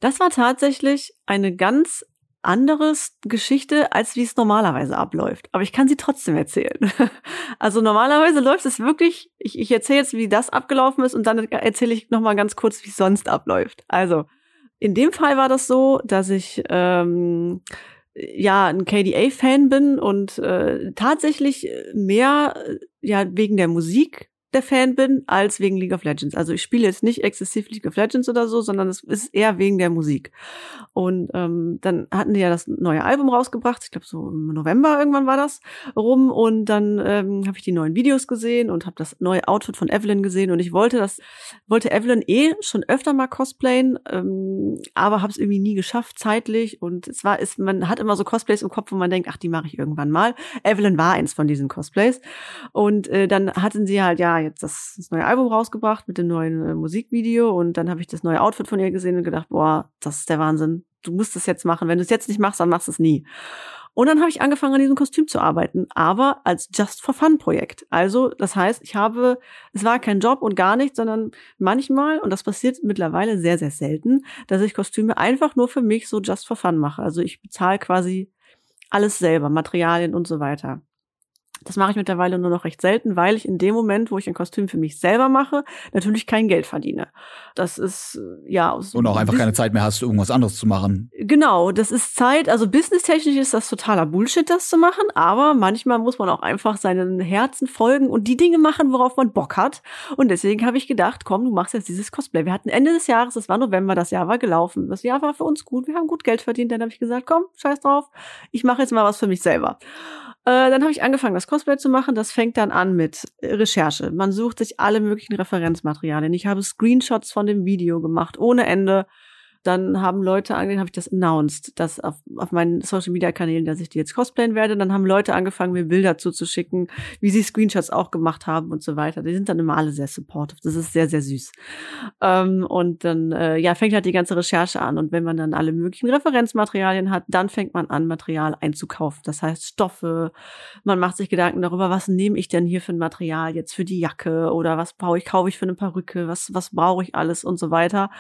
B: Das war tatsächlich eine ganz anderes Geschichte, als wie es normalerweise abläuft. Aber ich kann sie trotzdem erzählen. Also normalerweise läuft es wirklich, ich, ich erzähle jetzt, wie das abgelaufen ist und dann erzähle ich nochmal ganz kurz, wie es sonst abläuft. Also, in dem Fall war das so, dass ich ähm, ja ein KDA-Fan bin und äh, tatsächlich mehr ja wegen der Musik der Fan bin, als wegen League of Legends. Also ich spiele jetzt nicht exzessiv League of Legends oder so, sondern es ist eher wegen der Musik. Und ähm, dann hatten die ja das neue Album rausgebracht, ich glaube so im November irgendwann war das rum. Und dann ähm, habe ich die neuen Videos gesehen und habe das neue Outfit von Evelyn gesehen. Und ich wollte das, wollte Evelyn eh schon öfter mal cosplayen, ähm, aber habe es irgendwie nie geschafft zeitlich. Und es war, ist, man hat immer so Cosplays im Kopf, wo man denkt, ach, die mache ich irgendwann mal. Evelyn war eins von diesen Cosplays. Und äh, dann hatten sie halt ja jetzt das, das neue Album rausgebracht mit dem neuen äh, Musikvideo und dann habe ich das neue Outfit von ihr gesehen und gedacht, boah, das ist der Wahnsinn. Du musst es jetzt machen. Wenn du es jetzt nicht machst, dann machst du es nie. Und dann habe ich angefangen, an diesem Kostüm zu arbeiten, aber als Just for Fun Projekt. Also, das heißt, ich habe, es war kein Job und gar nichts, sondern manchmal, und das passiert mittlerweile sehr, sehr selten, dass ich Kostüme einfach nur für mich so Just for Fun mache. Also ich bezahle quasi alles selber, Materialien und so weiter. Das mache ich mittlerweile nur noch recht selten, weil ich in dem Moment, wo ich ein Kostüm für mich selber mache, natürlich kein Geld verdiene. Das ist äh, ja aus
A: und auch einfach keine Zeit mehr hast, irgendwas anderes zu machen.
B: Genau, das ist Zeit. Also businesstechnisch ist das totaler Bullshit, das zu machen. Aber manchmal muss man auch einfach seinen Herzen folgen und die Dinge machen, worauf man Bock hat. Und deswegen habe ich gedacht, komm, du machst jetzt dieses Cosplay. Wir hatten Ende des Jahres, das war November, das Jahr war gelaufen. Das Jahr war für uns gut. Wir haben gut Geld verdient. Dann habe ich gesagt, komm, scheiß drauf. Ich mache jetzt mal was für mich selber. Äh, dann habe ich angefangen, das Cosplay zu machen. Das fängt dann an mit Recherche. Man sucht sich alle möglichen Referenzmaterialien. Ich habe Screenshots von dem Video gemacht, ohne Ende. Dann haben Leute angefangen, habe ich das announced, dass auf, auf meinen Social Media Kanälen, dass ich die jetzt cosplayen werde. Dann haben Leute angefangen, mir Bilder zuzuschicken, wie sie Screenshots auch gemacht haben und so weiter. Die sind dann immer alle sehr supportive. Das ist sehr, sehr süß. Ähm, und dann, äh, ja, fängt halt die ganze Recherche an. Und wenn man dann alle möglichen Referenzmaterialien hat, dann fängt man an, Material einzukaufen. Das heißt Stoffe. Man macht sich Gedanken darüber, was nehme ich denn hier für ein Material jetzt für die Jacke oder was brauche ich, kaufe ich für eine Perücke, was, was brauche ich alles und so weiter.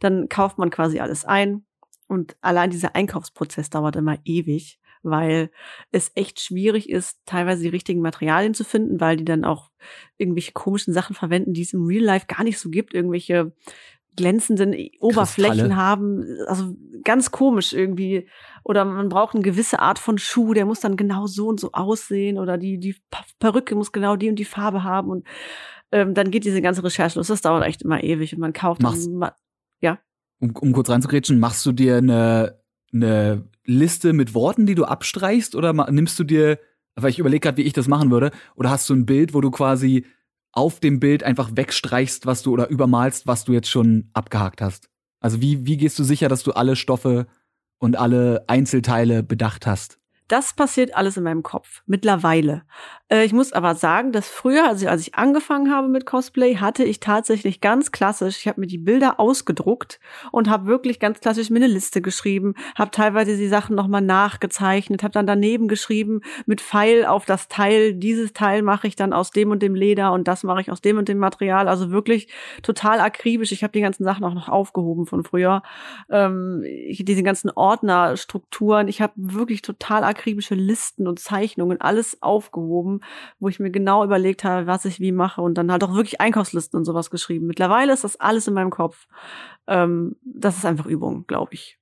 B: Dann kauft man quasi alles ein. Und allein dieser Einkaufsprozess dauert immer ewig, weil es echt schwierig ist, teilweise die richtigen Materialien zu finden, weil die dann auch irgendwelche komischen Sachen verwenden, die es im Real Life gar nicht so gibt, irgendwelche glänzenden Oberflächen Kristalle. haben, also ganz komisch irgendwie. Oder man braucht eine gewisse Art von Schuh, der muss dann genau so und so aussehen oder die, die Perücke muss genau die und die Farbe haben und ähm, dann geht diese ganze Recherche los. Das dauert echt immer ewig und man kauft
A: Machst, dann, ja. Um, um kurz reinzugrätschen, machst du dir eine, eine Liste mit Worten, die du abstreichst oder nimmst du dir, weil ich überlege gerade, wie ich das machen würde, oder hast du ein Bild, wo du quasi auf dem Bild einfach wegstreichst, was du oder übermalst, was du jetzt schon abgehakt hast? Also wie, wie gehst du sicher, dass du alle Stoffe und alle Einzelteile bedacht hast?
B: Das passiert alles in meinem Kopf mittlerweile. Äh, ich muss aber sagen, dass früher, also als ich angefangen habe mit Cosplay, hatte ich tatsächlich ganz klassisch, ich habe mir die Bilder ausgedruckt und habe wirklich ganz klassisch mir eine Liste geschrieben, habe teilweise die Sachen nochmal nachgezeichnet, habe dann daneben geschrieben mit Pfeil auf das Teil, dieses Teil mache ich dann aus dem und dem Leder und das mache ich aus dem und dem Material. Also wirklich total akribisch. Ich habe die ganzen Sachen auch noch aufgehoben von früher. Ähm, ich, diese ganzen Ordnerstrukturen, ich habe wirklich total akribisch akribische Listen und Zeichnungen, alles aufgehoben, wo ich mir genau überlegt habe, was ich wie mache und dann halt auch wirklich Einkaufslisten und sowas geschrieben. Mittlerweile ist das alles in meinem Kopf. Ähm, das ist einfach Übung, glaube ich.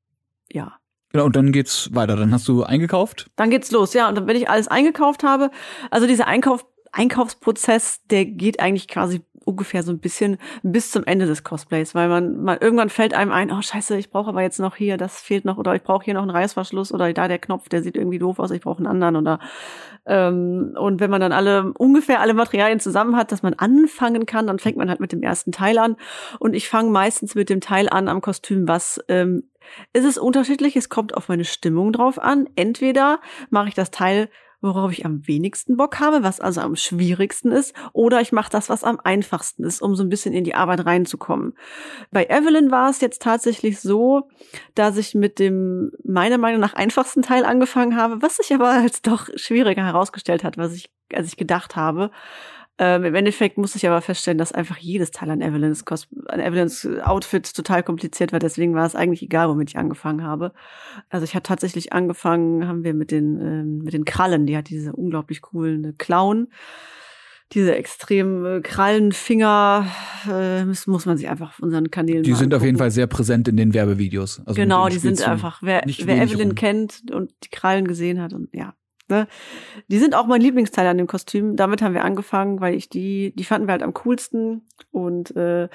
B: Ja.
A: Genau, und dann geht's weiter. Dann hast du eingekauft?
B: Dann geht's los, ja. Und dann, wenn ich alles eingekauft habe, also dieser Einkauf, Einkaufsprozess, der geht eigentlich quasi ungefähr so ein bisschen bis zum Ende des Cosplays, weil man, man irgendwann fällt einem ein, oh scheiße, ich brauche aber jetzt noch hier, das fehlt noch, oder ich brauche hier noch einen Reißverschluss oder da der Knopf, der sieht irgendwie doof aus, ich brauche einen anderen oder ähm, und wenn man dann alle ungefähr alle Materialien zusammen hat, dass man anfangen kann, dann fängt man halt mit dem ersten Teil an und ich fange meistens mit dem Teil an am Kostüm, was ähm, ist es unterschiedlich, es kommt auf meine Stimmung drauf an. Entweder mache ich das Teil worauf ich am wenigsten Bock habe, was also am schwierigsten ist, oder ich mache das, was am einfachsten ist, um so ein bisschen in die Arbeit reinzukommen. Bei Evelyn war es jetzt tatsächlich so, dass ich mit dem meiner Meinung nach einfachsten Teil angefangen habe, was sich aber als doch schwieriger herausgestellt hat, was ich als ich gedacht habe. Ähm, Im Endeffekt musste ich aber feststellen, dass einfach jedes Teil an Evelyns, an Evelyns Outfit total kompliziert war. Deswegen war es eigentlich egal, womit ich angefangen habe. Also ich habe tatsächlich angefangen, haben wir mit den, ähm, mit den Krallen. Die hat diese unglaublich coolen Clown. Diese extrem äh, Krallenfinger äh, muss, muss man sich auf unseren Kanälen
A: Die sind auf jeden Fall sehr präsent in den Werbevideos.
B: Also genau, die sind einfach, wer, wer Evelyn rum. kennt und die Krallen gesehen hat und ja, Ne? Die sind auch mein Lieblingsteil an dem Kostüm. Damit haben wir angefangen, weil ich die, die fanden wir halt am coolsten. Und äh,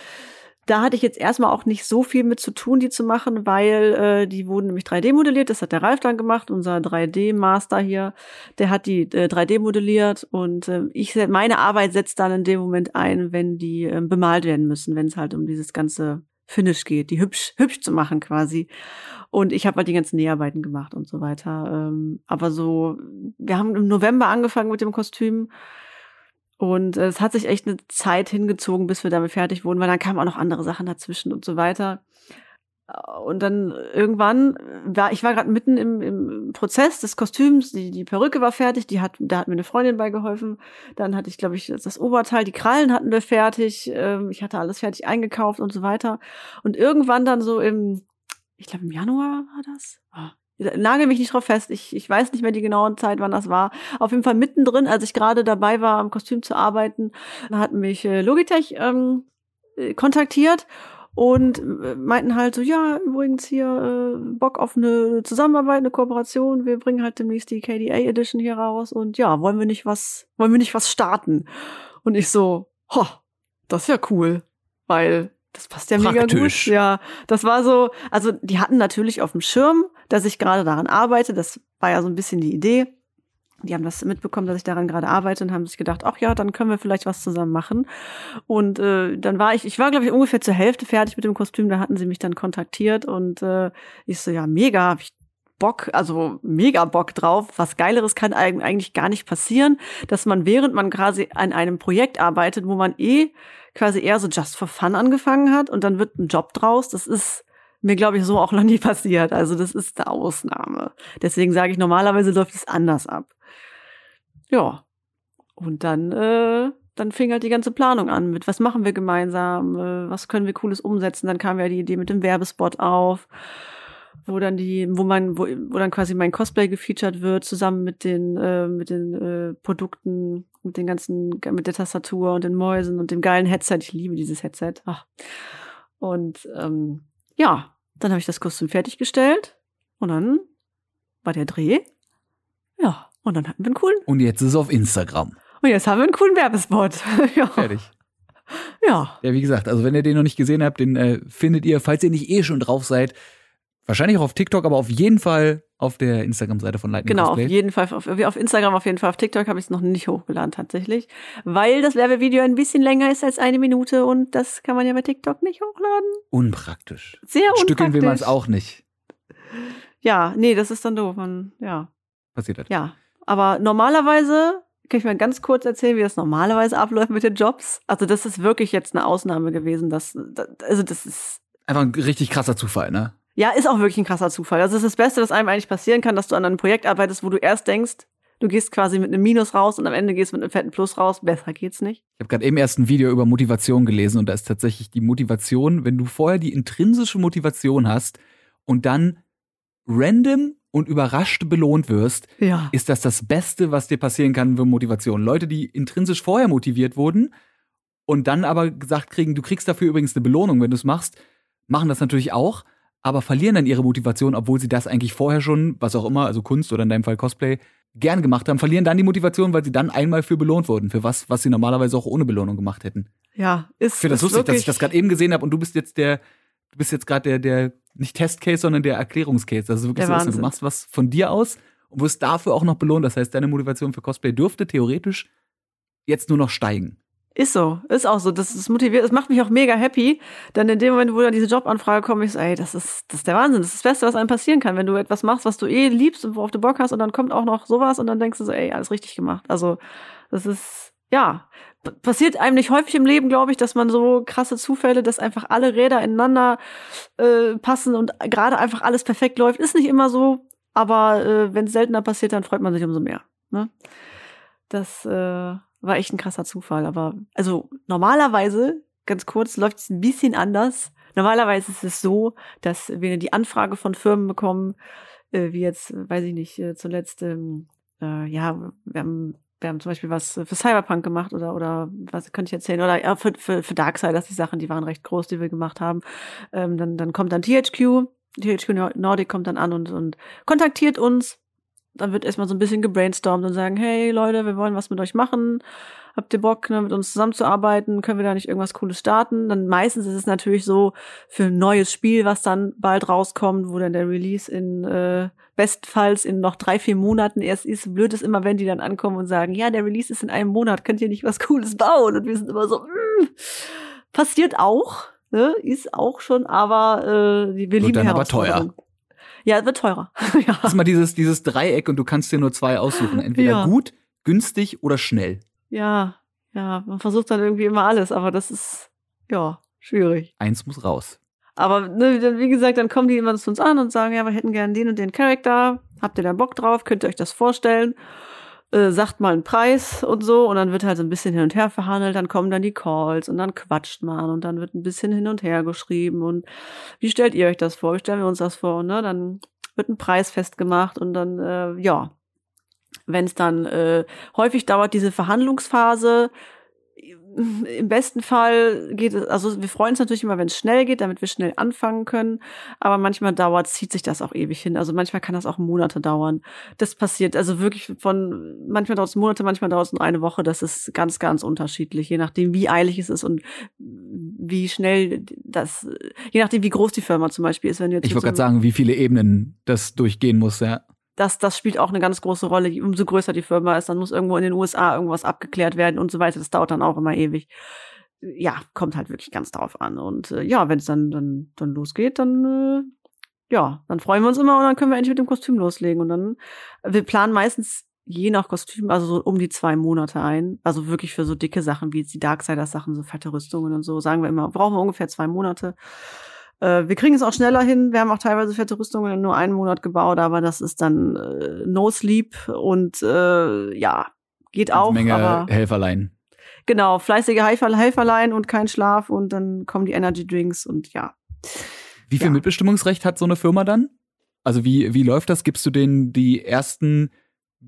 B: da hatte ich jetzt erstmal auch nicht so viel mit zu tun, die zu machen, weil äh, die wurden nämlich 3D modelliert. Das hat der Ralf dann gemacht, unser 3D-Master hier. Der hat die äh, 3D modelliert und äh, ich meine Arbeit setzt dann in dem Moment ein, wenn die äh, bemalt werden müssen, wenn es halt um dieses ganze Finish geht, die hübsch, hübsch zu machen quasi. Und ich habe halt die ganzen Näharbeiten gemacht und so weiter. Ähm, aber so, wir haben im November angefangen mit dem Kostüm. Und äh, es hat sich echt eine Zeit hingezogen, bis wir damit fertig wurden, weil dann kamen auch noch andere Sachen dazwischen und so weiter. Und dann irgendwann war ich war gerade mitten im, im Prozess des Kostüms, die, die Perücke war fertig, die hat, da hat mir eine Freundin beigeholfen. Dann hatte ich, glaube ich, das Oberteil, die Krallen hatten wir fertig, ähm, ich hatte alles fertig eingekauft und so weiter. Und irgendwann dann so im, ich glaube im Januar war das. Oh, nagel mich nicht drauf fest, ich, ich weiß nicht mehr die genaue Zeit, wann das war. Auf jeden Fall mittendrin, als ich gerade dabei war, am Kostüm zu arbeiten, hat mich äh, Logitech ähm, äh, kontaktiert und äh, meinten halt so, ja, übrigens hier äh, Bock auf eine Zusammenarbeit, eine Kooperation. Wir bringen halt demnächst die KDA Edition hier raus und ja, wollen wir nicht was, wollen wir nicht was starten? Und ich so, ho, das ist ja cool, weil das passt ja Praktisch. mega gut. Ja, das war so, also die hatten natürlich auf dem Schirm, dass ich gerade daran arbeite. Das war ja so ein bisschen die Idee. Die haben das mitbekommen, dass ich daran gerade arbeite und haben sich gedacht, ach ja, dann können wir vielleicht was zusammen machen. Und äh, dann war ich, ich war glaube ich ungefähr zur Hälfte fertig mit dem Kostüm. Da hatten sie mich dann kontaktiert und äh, ich so ja mega, hab ich Bock, also mega Bock drauf. Was Geileres kann eigentlich gar nicht passieren, dass man während man quasi an einem Projekt arbeitet, wo man eh quasi eher so just for fun angefangen hat und dann wird ein Job draus. Das ist mir, glaube ich, so auch noch nie passiert. Also das ist eine Ausnahme. Deswegen sage ich, normalerweise läuft es anders ab. Ja. Und dann, äh, dann fing halt die ganze Planung an mit, was machen wir gemeinsam, äh, was können wir Cooles umsetzen. Dann kam ja die Idee mit dem Werbespot auf wo dann die, wo man, wo, wo dann quasi mein Cosplay gefeatured wird, zusammen mit den, äh, mit den äh, Produkten, mit den ganzen, mit der Tastatur und den Mäusen und dem geilen Headset. Ich liebe dieses Headset. Ach. Und ähm, ja, dann habe ich das Kostüm fertiggestellt und dann war der Dreh. Und dann hatten wir einen coolen.
A: Und jetzt ist es auf Instagram.
B: Und jetzt haben wir einen coolen Werbespot.
A: ja. Fertig.
B: Ja.
A: Ja, wie gesagt, also wenn ihr den noch nicht gesehen habt, den äh, findet ihr, falls ihr nicht eh schon drauf seid, Wahrscheinlich auch auf TikTok, aber auf jeden Fall auf der Instagram-Seite von Lightning
B: Genau,
A: Cosplay.
B: auf jeden Fall. Auf, auf Instagram auf jeden Fall. Auf TikTok habe ich es noch nicht hochgeladen tatsächlich, weil das Werbevideo ein bisschen länger ist als eine Minute und das kann man ja bei TikTok nicht hochladen.
A: Unpraktisch.
B: Sehr unpraktisch.
A: Stückeln will man es auch nicht.
B: Ja, nee, das ist dann doof. Man, ja.
A: Passiert halt.
B: Ja, aber normalerweise kann ich mal ganz kurz erzählen, wie das normalerweise abläuft mit den Jobs. Also das ist wirklich jetzt eine Ausnahme gewesen. Dass, also das ist
A: einfach ein richtig krasser Zufall, ne?
B: Ja, ist auch wirklich ein krasser Zufall. Das ist das Beste, was einem eigentlich passieren kann, dass du an einem Projekt arbeitest, wo du erst denkst, du gehst quasi mit einem Minus raus und am Ende gehst mit einem fetten Plus raus. Besser geht's nicht.
A: Ich habe gerade eben erst ein Video über Motivation gelesen und da ist tatsächlich die Motivation, wenn du vorher die intrinsische Motivation hast und dann random und überrascht belohnt wirst,
B: ja.
A: ist das das Beste, was dir passieren kann für Motivation. Leute, die intrinsisch vorher motiviert wurden und dann aber gesagt kriegen, du kriegst dafür übrigens eine Belohnung, wenn du es machst, machen das natürlich auch aber verlieren dann ihre Motivation, obwohl sie das eigentlich vorher schon, was auch immer, also Kunst oder in deinem Fall Cosplay, gern gemacht haben, verlieren dann die Motivation, weil sie dann einmal für belohnt wurden, für was, was sie normalerweise auch ohne Belohnung gemacht hätten.
B: Ja, ist.
A: Ich finde das lustig, dass ich das gerade eben gesehen habe und du bist jetzt der, du bist jetzt gerade der, der, nicht Testcase, sondern der Erklärungscase. Also wirklich so, ist, du machst was von dir aus und wirst dafür auch noch belohnt. Das heißt, deine Motivation für Cosplay dürfte theoretisch jetzt nur noch steigen.
B: Ist so, ist auch so. Das ist motiviert, das macht mich auch mega happy. Dann in dem Moment, wo dann diese Jobanfrage kommt, ich so, ey, das ist, das ist der Wahnsinn. Das ist das Beste, was einem passieren kann, wenn du etwas machst, was du eh liebst und worauf du Bock hast und dann kommt auch noch sowas und dann denkst du so, ey, alles richtig gemacht. Also, das ist, ja, passiert einem nicht häufig im Leben, glaube ich, dass man so krasse Zufälle, dass einfach alle Räder ineinander äh, passen und gerade einfach alles perfekt läuft. Ist nicht immer so, aber äh, wenn es seltener passiert, dann freut man sich umso mehr. Ne? Das, äh, war echt ein krasser Zufall. Aber also normalerweise, ganz kurz, läuft es ein bisschen anders. Normalerweise ist es so, dass wir die Anfrage von Firmen bekommen, äh, wie jetzt, weiß ich nicht, äh, zuletzt, ähm, äh, ja, wir haben, wir haben zum Beispiel was für Cyberpunk gemacht oder oder was könnte ich erzählen oder ja, für, für, für Darksiders die Sachen, die waren recht groß, die wir gemacht haben. Ähm, dann dann kommt dann THQ, THQ Nordic kommt dann an und und kontaktiert uns dann wird erstmal so ein bisschen gebrainstormt und sagen, hey Leute, wir wollen was mit euch machen. Habt ihr Bock, ne, mit uns zusammenzuarbeiten? Können wir da nicht irgendwas Cooles starten? Dann meistens ist es natürlich so für ein neues Spiel, was dann bald rauskommt, wo dann der Release in äh, bestfalls in noch drei, vier Monaten erst ist. Blöd ist immer, wenn die dann ankommen und sagen, ja, der Release ist in einem Monat, könnt ihr nicht was Cooles bauen? Und wir sind immer so, mm, passiert auch, ne? ist auch schon, aber äh, wir lieben
A: dann aber teuer.
B: Ja, wird teurer.
A: ja. Das ist mal dieses, dieses Dreieck und du kannst dir nur zwei aussuchen. Entweder ja. gut, günstig oder schnell.
B: Ja, ja, man versucht dann irgendwie immer alles, aber das ist, ja, schwierig.
A: Eins muss raus.
B: Aber ne, wie gesagt, dann kommen die immer zu uns an und sagen, ja, wir hätten gerne den und den Charakter. Habt ihr da Bock drauf? Könnt ihr euch das vorstellen? äh, sagt mal einen Preis und so und dann wird halt so ein bisschen hin und her verhandelt, dann kommen dann die Calls und dann quatscht man und dann wird ein bisschen hin und her geschrieben und wie stellt ihr euch das vor? Wie stellen wir uns das vor? Ne? Dann wird ein Preis festgemacht und dann, äh, ja, wenn es dann äh, häufig dauert diese Verhandlungsphase, im besten Fall geht es, also wir freuen uns natürlich immer, wenn es schnell geht, damit wir schnell anfangen können. Aber manchmal dauert, zieht sich das auch ewig hin. Also manchmal kann das auch Monate dauern. Das passiert also wirklich von, manchmal dauert es Monate, manchmal dauert es nur eine Woche. Das ist ganz, ganz unterschiedlich, je nachdem, wie eilig es ist und wie schnell das, je nachdem, wie groß die Firma zum Beispiel ist. Wenn
A: jetzt ich wollte gerade sagen, wie viele Ebenen das durchgehen muss, ja.
B: Das, das spielt auch eine ganz große Rolle. Umso größer die Firma ist, dann muss irgendwo in den USA irgendwas abgeklärt werden und so weiter. Das dauert dann auch immer ewig. Ja, kommt halt wirklich ganz drauf an. Und äh, ja, wenn es dann, dann, dann losgeht, dann äh, ja, dann freuen wir uns immer und dann können wir endlich mit dem Kostüm loslegen. Und dann, wir planen meistens je nach Kostüm, also so um die zwei Monate ein. Also wirklich für so dicke Sachen wie jetzt die Darksiders-Sachen, so fette Rüstungen und so, sagen wir immer, brauchen wir ungefähr zwei Monate. Äh, wir kriegen es auch schneller hin. Wir haben auch teilweise fette Rüstungen in nur einen Monat gebaut, aber das ist dann äh, No Sleep und äh, ja, geht
A: Eine
B: auch.
A: Menge
B: aber
A: Helferlein.
B: genau, fleißige Helfer, Helferlein und kein Schlaf und dann kommen die Energy Drinks und ja.
A: Wie viel
B: Ja.
A: Mitbestimmungsrecht hat so eine Firma dann? Also wie, wie läuft das? Gibst du denen die ersten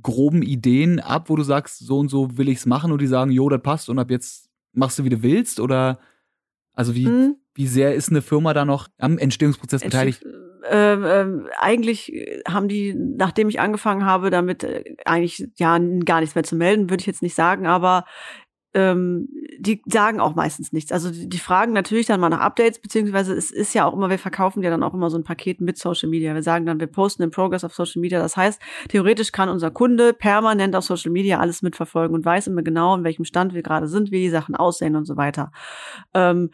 A: groben Ideen ab, wo du sagst, so und so will ich's machen und die sagen, jo, das passt und ab jetzt machst du, wie du willst? Oder also wie,
B: Hm?
A: Wie sehr ist eine Firma da noch am Entstehungsprozess beteiligt?
B: Ähm, ähm, eigentlich haben die, nachdem ich angefangen habe, damit äh, eigentlich ja gar nichts mehr zu melden, würde ich jetzt nicht sagen, aber ähm, die sagen auch meistens nichts. Also die, die fragen natürlich dann mal nach Updates, beziehungsweise es ist ja auch immer, wir verkaufen ja dann auch immer so ein Paket mit Social Media. Wir sagen dann, wir posten in Progress auf Social Media. Das heißt, theoretisch kann unser Kunde permanent auf Social Media alles mitverfolgen und weiß immer genau, in welchem Stand wir gerade sind, wie die Sachen aussehen und so weiter. Ähm,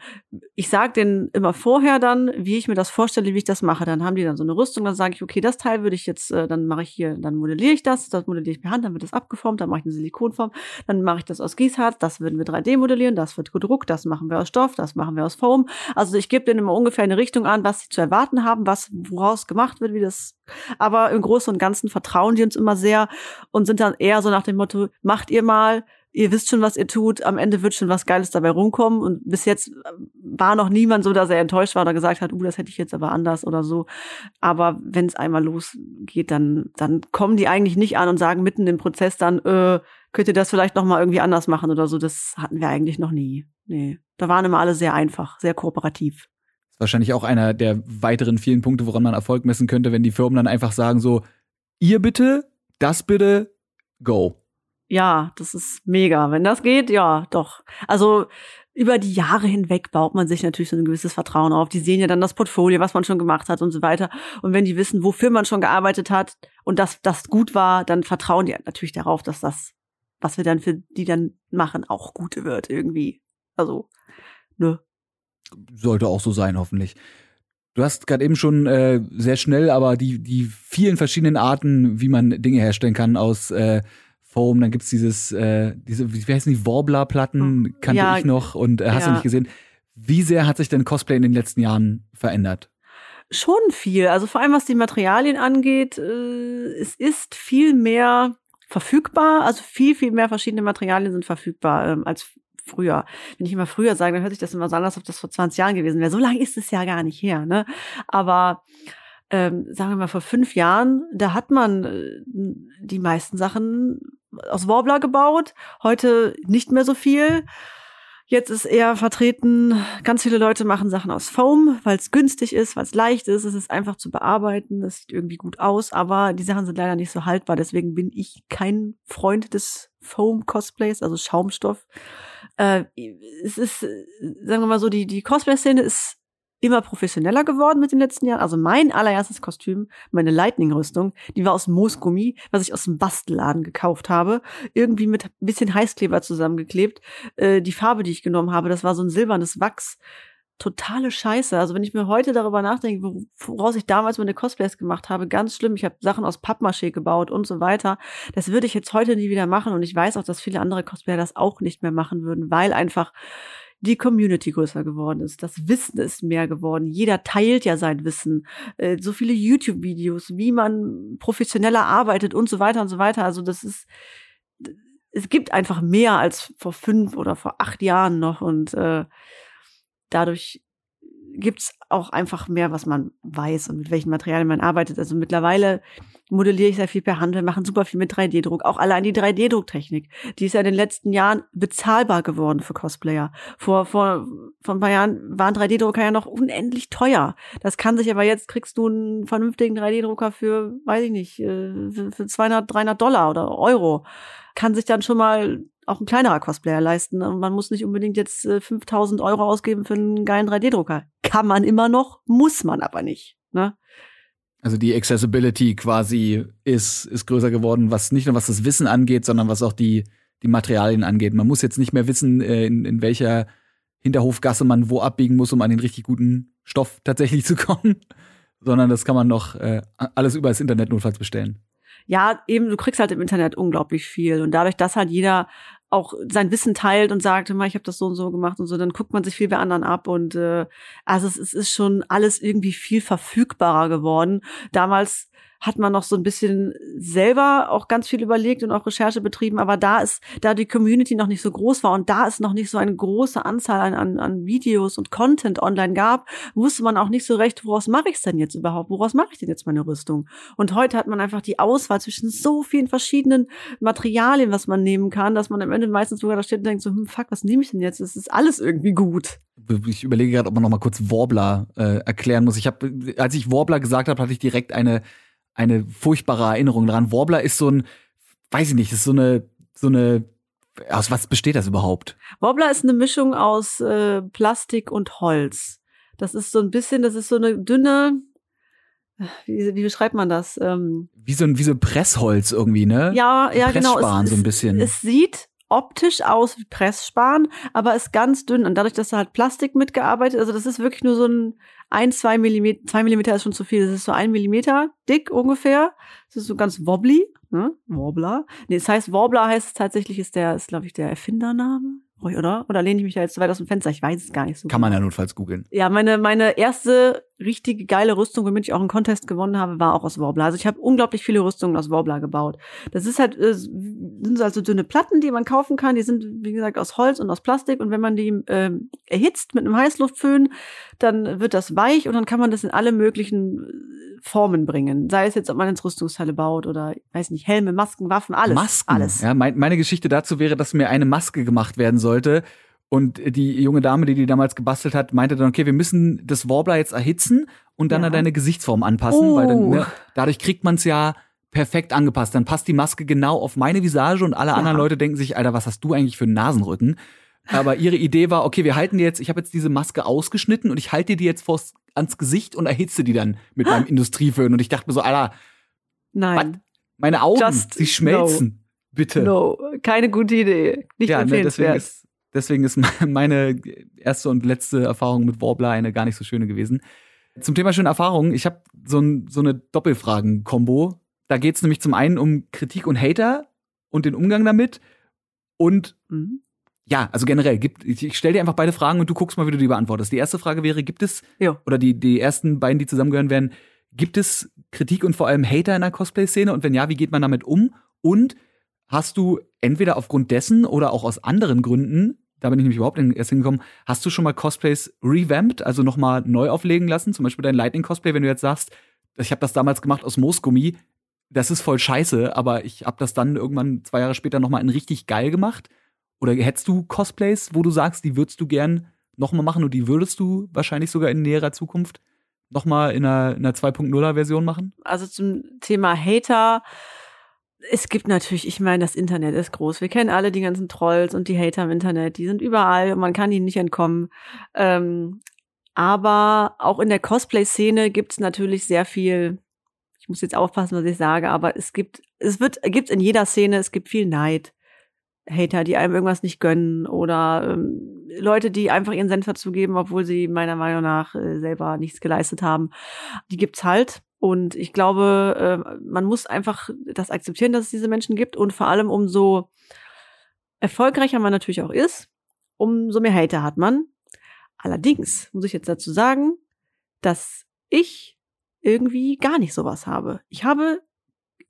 B: ich sage denen immer vorher dann, wie ich mir das vorstelle, wie ich das mache. Dann haben die dann so eine Rüstung, dann sage ich, okay, das Teil würde ich jetzt, äh, dann mache ich hier, dann modelliere ich das, das modelliere ich per Hand, dann wird das abgeformt, dann mache ich eine Silikonform, dann mache ich das aus Gießharz, das würden wir 3D modellieren, das wird gedruckt, das machen wir aus Stoff, das machen wir aus Foam. Also ich gebe denen immer ungefähr eine Richtung an, was sie zu erwarten haben, was woraus gemacht wird, wie das. Aber im Großen und Ganzen vertrauen die uns immer sehr und sind dann eher so nach dem Motto, macht ihr mal, ihr wisst schon, was ihr tut, am Ende wird schon was Geiles dabei rumkommen. Und bis jetzt äh, war noch niemand so, dass er enttäuscht war oder gesagt hat, uh, das hätte ich jetzt aber anders oder so. Aber wenn es einmal losgeht, dann, dann kommen die eigentlich nicht an und sagen mitten im Prozess dann, äh, könnt ihr das vielleicht noch mal irgendwie anders machen oder so. Das hatten wir eigentlich noch nie. Nee. Da waren immer alle sehr einfach, sehr kooperativ.
A: ist wahrscheinlich auch einer der weiteren vielen Punkte, woran man Erfolg messen könnte, wenn die Firmen dann einfach sagen so, ihr bitte, das bitte, go.
B: Ja, das ist mega. Wenn das geht, ja, doch. Also über die Jahre hinweg baut man sich natürlich so ein gewisses Vertrauen auf. Die sehen ja dann das Portfolio, was man schon gemacht hat und so weiter. Und wenn die wissen, wofür man schon gearbeitet hat und dass das gut war, dann vertrauen die natürlich darauf, dass das, was wir dann für die dann machen, auch gut wird irgendwie. Also, ne.
A: Sollte auch so sein, hoffentlich. Du hast gerade eben schon äh, sehr schnell, aber die, die vielen verschiedenen Arten, wie man Dinge herstellen kann aus äh, Foam, dann gibt's dieses, äh, diese, wie heißen die, Warbler-Platten, kannte
B: Ja,
A: ich noch und äh, hast du
B: ja.
A: nicht gesehen. Wie sehr hat sich denn Cosplay in den letzten Jahren verändert?
B: Schon viel. Also vor allem was die Materialien angeht, äh, es ist viel mehr verfügbar. Also viel, viel mehr verschiedene Materialien sind verfügbar ähm, als früher. Wenn ich immer früher sage, dann hört sich das immer so an, als ob das vor 20 Jahren gewesen wäre. So lange ist es ja gar nicht her. Ne? Aber ähm, sagen wir mal, vor fünf Jahren, da hat man äh, die meisten Sachen aus Warbler gebaut. Heute nicht mehr so viel. Jetzt ist eher vertreten, ganz viele Leute machen Sachen aus Foam, weil es günstig ist, weil es leicht ist, es ist einfach zu bearbeiten, es sieht irgendwie gut aus, aber die Sachen sind leider nicht so haltbar. Deswegen bin ich kein Freund des Foam-Cosplays, also Schaumstoff. Äh, es ist, sagen wir mal so, die, die Cosplay-Szene ist immer professioneller geworden mit den letzten Jahren. Also mein allererstes Kostüm, meine Lightning-Rüstung, die war aus Moosgummi, was ich aus dem Bastelladen gekauft habe. Irgendwie mit ein bisschen Heißkleber zusammengeklebt. Äh, die Farbe, die ich genommen habe, das war so ein silbernes Wachs. Totale Scheiße. Also wenn ich mir heute darüber nachdenke, wo- woraus ich damals meine Cosplays gemacht habe, ganz schlimm. Ich habe Sachen aus Pappmaché gebaut und so weiter. Das würde ich jetzt heute nie wieder machen. Und ich weiß auch, dass viele andere Cosplayer das auch nicht mehr machen würden, weil einfach die Community größer geworden ist. Das Wissen ist mehr geworden. Jeder teilt ja sein Wissen. Äh, so viele YouTube-Videos, wie man professioneller arbeitet und so weiter und so weiter. Also das ist, es gibt einfach mehr als vor fünf oder vor acht Jahren noch und äh, dadurch gibt's auch einfach mehr, was man weiß und mit welchen Materialien man arbeitet. Also mittlerweile modelliere ich sehr viel per Hand. Wir machen super viel mit 3D-Druck. Auch allein die 3D-Drucktechnik. Die ist ja in den letzten Jahren bezahlbar geworden für Cosplayer. Vor, vor, vor ein paar Jahren waren 3D-Drucker ja noch unendlich teuer. Das kann sich aber jetzt, kriegst du einen vernünftigen 3D-Drucker für, weiß ich nicht, äh, für für 200, 300 Dollar oder Euro. Kann sich dann schon mal auch ein kleinerer Cosplayer leisten. Und man muss nicht unbedingt jetzt äh, 5000 Euro ausgeben für einen geilen 3D-Drucker. Kann man immer noch, muss man aber nicht. Ne?
A: Also die Accessibility quasi ist, ist größer geworden, was nicht nur was das Wissen angeht, sondern was auch die, die Materialien angeht. Man muss jetzt nicht mehr wissen, äh, in, in welcher Hinterhofgasse man wo abbiegen muss, um an den richtig guten Stoff tatsächlich zu kommen, sondern das kann man noch äh, alles über das Internet notfalls bestellen.
B: Ja, eben, du kriegst halt im Internet unglaublich viel. Und dadurch, dass halt jeder auch sein Wissen teilt und sagt, ich habe das so und so gemacht und so, dann guckt man sich viel bei anderen ab und äh, also es, es ist schon alles irgendwie viel verfügbarer geworden. Damals hat man noch so ein bisschen selber auch ganz viel überlegt und auch Recherche betrieben, aber da ist, da die Community noch nicht so groß war und da es noch nicht so eine große Anzahl an, an, an Videos und Content online gab, wusste man auch nicht so recht, woraus mache ich es denn jetzt überhaupt? Woraus mache ich denn jetzt meine Rüstung? Und heute hat man einfach die Auswahl zwischen so vielen verschiedenen Materialien, was man nehmen kann, dass man am Ende meistens sogar da steht und denkt so, hm, fuck, was nehme ich denn jetzt? Es ist alles irgendwie gut.
A: Ich überlege gerade, ob man noch mal kurz Warbler äh, erklären muss. Ich habe, als ich Warbler gesagt habe, hatte ich direkt eine eine furchtbare Erinnerung daran. Warbler ist so ein, weiß ich nicht, ist so eine, so eine, aus was besteht das überhaupt?
B: Warbler ist eine Mischung aus äh, Plastik und Holz. Das ist so ein bisschen, das ist so eine dünne, wie, wie beschreibt man das? Ähm,
A: wie so ein wie so Pressholz irgendwie, ne?
B: Ja, ja, genau.
A: Es, so ein bisschen.
B: Es, es sieht optisch aus wie Pressspan, aber ist ganz dünn und dadurch, dass da halt Plastik mitgearbeitet, also das ist wirklich nur so ein ein, zwei Millimeter, zwei Millimeter ist schon zu viel, das ist so ein Millimeter dick ungefähr, das ist so ganz wobbly, ne? Wobbler. Nee, das heißt, Wobbler heißt tatsächlich, ist der, ist glaube ich der Erfindername oder? Oder lehne ich mich da jetzt zu weit aus dem Fenster? Ich weiß es gar nicht so.
A: Kann man ja notfalls googeln.
B: Ja, meine, meine erste richtig geile Rüstung, womit ich auch einen Contest gewonnen habe, war auch aus Worbler. Also ich habe unglaublich viele Rüstungen aus Worbler gebaut. Das ist halt, äh, sind so also dünne Platten, die man kaufen kann. Die sind, wie gesagt, aus Holz und aus Plastik. Und wenn man die äh, erhitzt mit einem Heißluftföhn, dann wird das weich und dann kann man das in alle möglichen Formen bringen. Sei es jetzt, ob man ins Rüstungsteile baut oder, weiß nicht, Helme, Masken, Waffen, alles.
A: Masken.
B: Alles.
A: Ja, mein, meine Geschichte dazu wäre, dass mir eine Maske gemacht werden sollte. Und die junge Dame, die die damals gebastelt hat, meinte dann, okay, wir müssen das Warbler jetzt erhitzen und dann ja. an deine Gesichtsform anpassen, oh. weil dann, ne, dadurch kriegt man es ja perfekt angepasst. Dann passt die Maske genau auf meine Visage und alle ja. anderen Leute denken sich, Alter, was hast du eigentlich für einen Nasenrücken? Aber ihre Idee war, okay, wir halten dir jetzt, ich habe jetzt diese Maske ausgeschnitten und ich halte dir die jetzt vors ans Gesicht und erhitze die dann mit meinem Industrieföhn. Und ich dachte mir so, Alter,
B: nein.
A: Was? Meine Augen, Just sie schmelzen. No. Bitte.
B: No, keine gute Idee. Nicht ja, ne,
A: deswegen ist, meine erste und letzte Erfahrung mit Warbler eine gar nicht so schöne gewesen. Zum Thema schöne Erfahrungen, ich habe so, ein, so eine Doppelfragen-Kombo. Da geht es nämlich zum einen um Kritik und Hater und den Umgang damit und mhm. Ja, also generell, gibt, ich, ich stelle dir einfach beide Fragen und du guckst mal, wie du die beantwortest. Die erste Frage wäre, gibt es,
B: jo.
A: oder die, die ersten beiden, die zusammengehören werden, gibt es Kritik und vor allem Hater in der Cosplay-Szene? Und wenn ja, wie geht man damit um? Und hast du entweder aufgrund dessen oder auch aus anderen Gründen, da bin ich nämlich überhaupt erst hingekommen, hast du schon mal Cosplays revamped, also nochmal neu auflegen lassen? Zum Beispiel dein Lightning-Cosplay, wenn du jetzt sagst, ich habe das damals gemacht aus Moosgummi, das ist voll scheiße, aber ich habe das dann irgendwann zwei Jahre später nochmal in richtig geil gemacht. Oder hättest du Cosplays, wo du sagst, die würdest du gern nochmal machen und die würdest du wahrscheinlich sogar in näherer Zukunft nochmal in einer, einer 2.0er Version machen?
B: Also zum Thema Hater. Es gibt natürlich, ich meine, das Internet ist groß. Wir kennen alle die ganzen Trolls und die Hater im Internet. Die sind überall und man kann ihnen nicht entkommen. Ähm, aber auch in der Cosplay-Szene gibt es natürlich sehr viel. Ich muss jetzt aufpassen, was ich sage, aber es gibt, es wird, gibt in jeder Szene, es gibt viel Neid. Hater, die einem irgendwas nicht gönnen oder ähm, Leute, die einfach ihren Senf dazugeben, obwohl sie meiner Meinung nach äh, selber nichts geleistet haben. Die gibt's halt. Und ich glaube, äh, man muss einfach das akzeptieren, dass es diese Menschen gibt. Und vor allem, umso erfolgreicher man natürlich auch ist, umso mehr Hater hat man. Allerdings muss ich jetzt dazu sagen, dass ich irgendwie gar nicht sowas habe. Ich habe,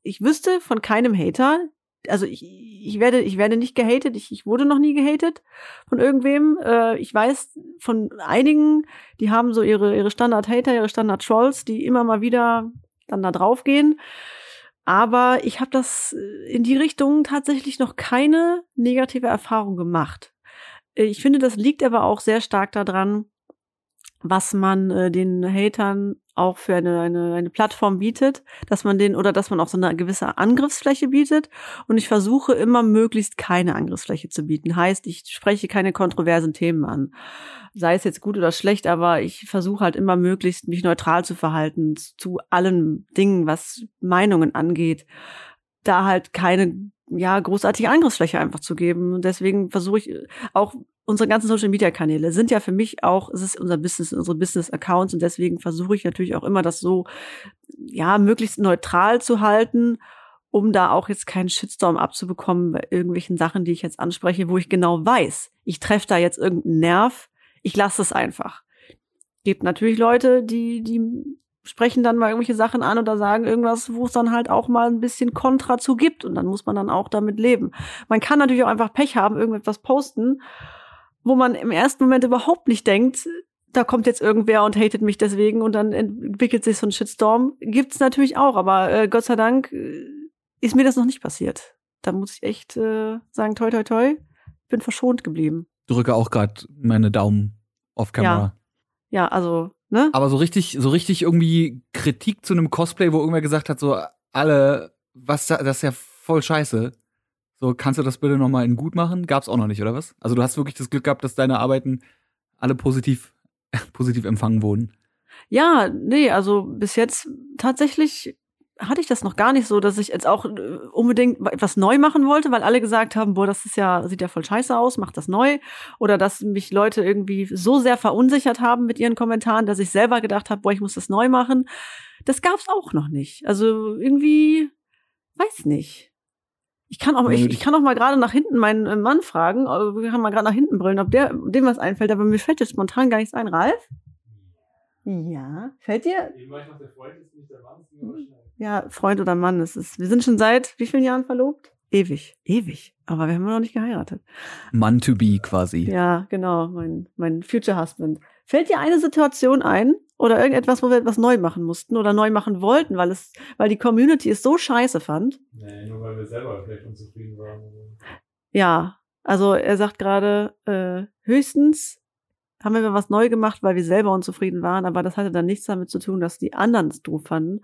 B: ich wüsste von keinem Hater, also ich, ich werde, ich werde nicht gehatet, ich, ich wurde noch nie gehatet von irgendwem. Äh, ich weiß von einigen, die haben so ihre, ihre Standard-Hater, ihre Standard-Trolls, die immer mal wieder dann da draufgehen. Aber ich habe das äh, in die Richtung tatsächlich noch keine negative Erfahrung gemacht. Äh, ich finde, das liegt aber auch sehr stark daran, was man äh, den Hatern auch für eine, eine, eine Plattform bietet, dass man den oder dass man auch so eine gewisse Angriffsfläche bietet. Und ich versuche immer möglichst keine Angriffsfläche zu bieten. Heißt, ich spreche keine kontroversen Themen an. Sei es jetzt gut oder schlecht, aber ich versuche halt immer möglichst mich neutral zu verhalten zu allen Dingen, was Meinungen angeht. Da halt keine ja, großartige Angriffsfläche einfach zu geben. Und deswegen versuche ich auch unsere ganzen Social Media Kanäle sind ja für mich auch, es ist unser Business, unsere Business Accounts und deswegen versuche ich natürlich auch immer das so, ja, möglichst neutral zu halten, um da auch jetzt keinen Shitstorm abzubekommen bei irgendwelchen Sachen, die ich jetzt anspreche, wo ich genau weiß, ich treffe da jetzt irgendeinen Nerv, ich lasse es einfach. Gibt natürlich Leute, die, die sprechen dann mal irgendwelche Sachen an oder sagen irgendwas, wo es dann halt auch mal ein bisschen Kontra zu gibt und dann muss man dann auch damit leben. Man kann natürlich auch einfach Pech haben, irgendetwas posten, wo man im ersten Moment überhaupt nicht denkt, da kommt jetzt irgendwer und hatet mich deswegen und dann entwickelt sich so ein Shitstorm. Gibt's natürlich auch, aber äh, Gott sei Dank äh, ist mir das noch nicht passiert. Da muss ich echt äh, sagen, toi toi toi, bin verschont geblieben.
A: Drücke auch gerade meine Daumen auf Kamera.
B: Ja. ja, also Ne?
A: Aber so richtig, so richtig irgendwie Kritik zu einem Cosplay, wo irgendwer gesagt hat, so alle, was das ist ja voll scheiße. So, kannst du das bitte nochmal in gut machen? Gab's auch noch nicht, oder was? Also du hast wirklich das Glück gehabt, dass deine Arbeiten alle positiv, positiv empfangen wurden.
B: Ja, nee, also bis jetzt tatsächlich hatte ich das noch gar nicht so, dass ich jetzt auch äh, unbedingt etwas neu machen wollte, weil alle gesagt haben, boah, das ist ja, sieht ja voll scheiße aus, mach das neu. Oder dass mich Leute irgendwie so sehr verunsichert haben mit ihren Kommentaren, dass ich selber gedacht habe, boah, ich muss das neu machen. Das gab's auch noch nicht. Also irgendwie, weiß nicht. Ich kann auch, ich, ich kann auch mal gerade nach hinten meinen äh, Mann fragen, wir können mal gerade nach hinten brüllen, ob der, dem was einfällt, aber mir fällt jetzt spontan gar nichts ein. Ralf? Ja. Fällt dir? Mann, ja, Freund oder Mann. Es ist, wir sind schon seit wie vielen Jahren verlobt? Ewig. Ewig. Aber wir haben noch nicht geheiratet.
A: Mann to be quasi.
B: Ja, genau. Mein, mein Future Husband. Fällt dir eine Situation ein oder irgendetwas, wo wir etwas neu machen mussten oder neu machen wollten, weil es, weil die Community es so scheiße fand?
C: Nee, nur weil wir selber vielleicht unzufrieden waren.
B: Ja, also er sagt gerade, äh, höchstens haben wir was neu gemacht, weil wir selber unzufrieden waren, aber das hatte dann nichts damit zu tun, dass die anderen es doof fanden.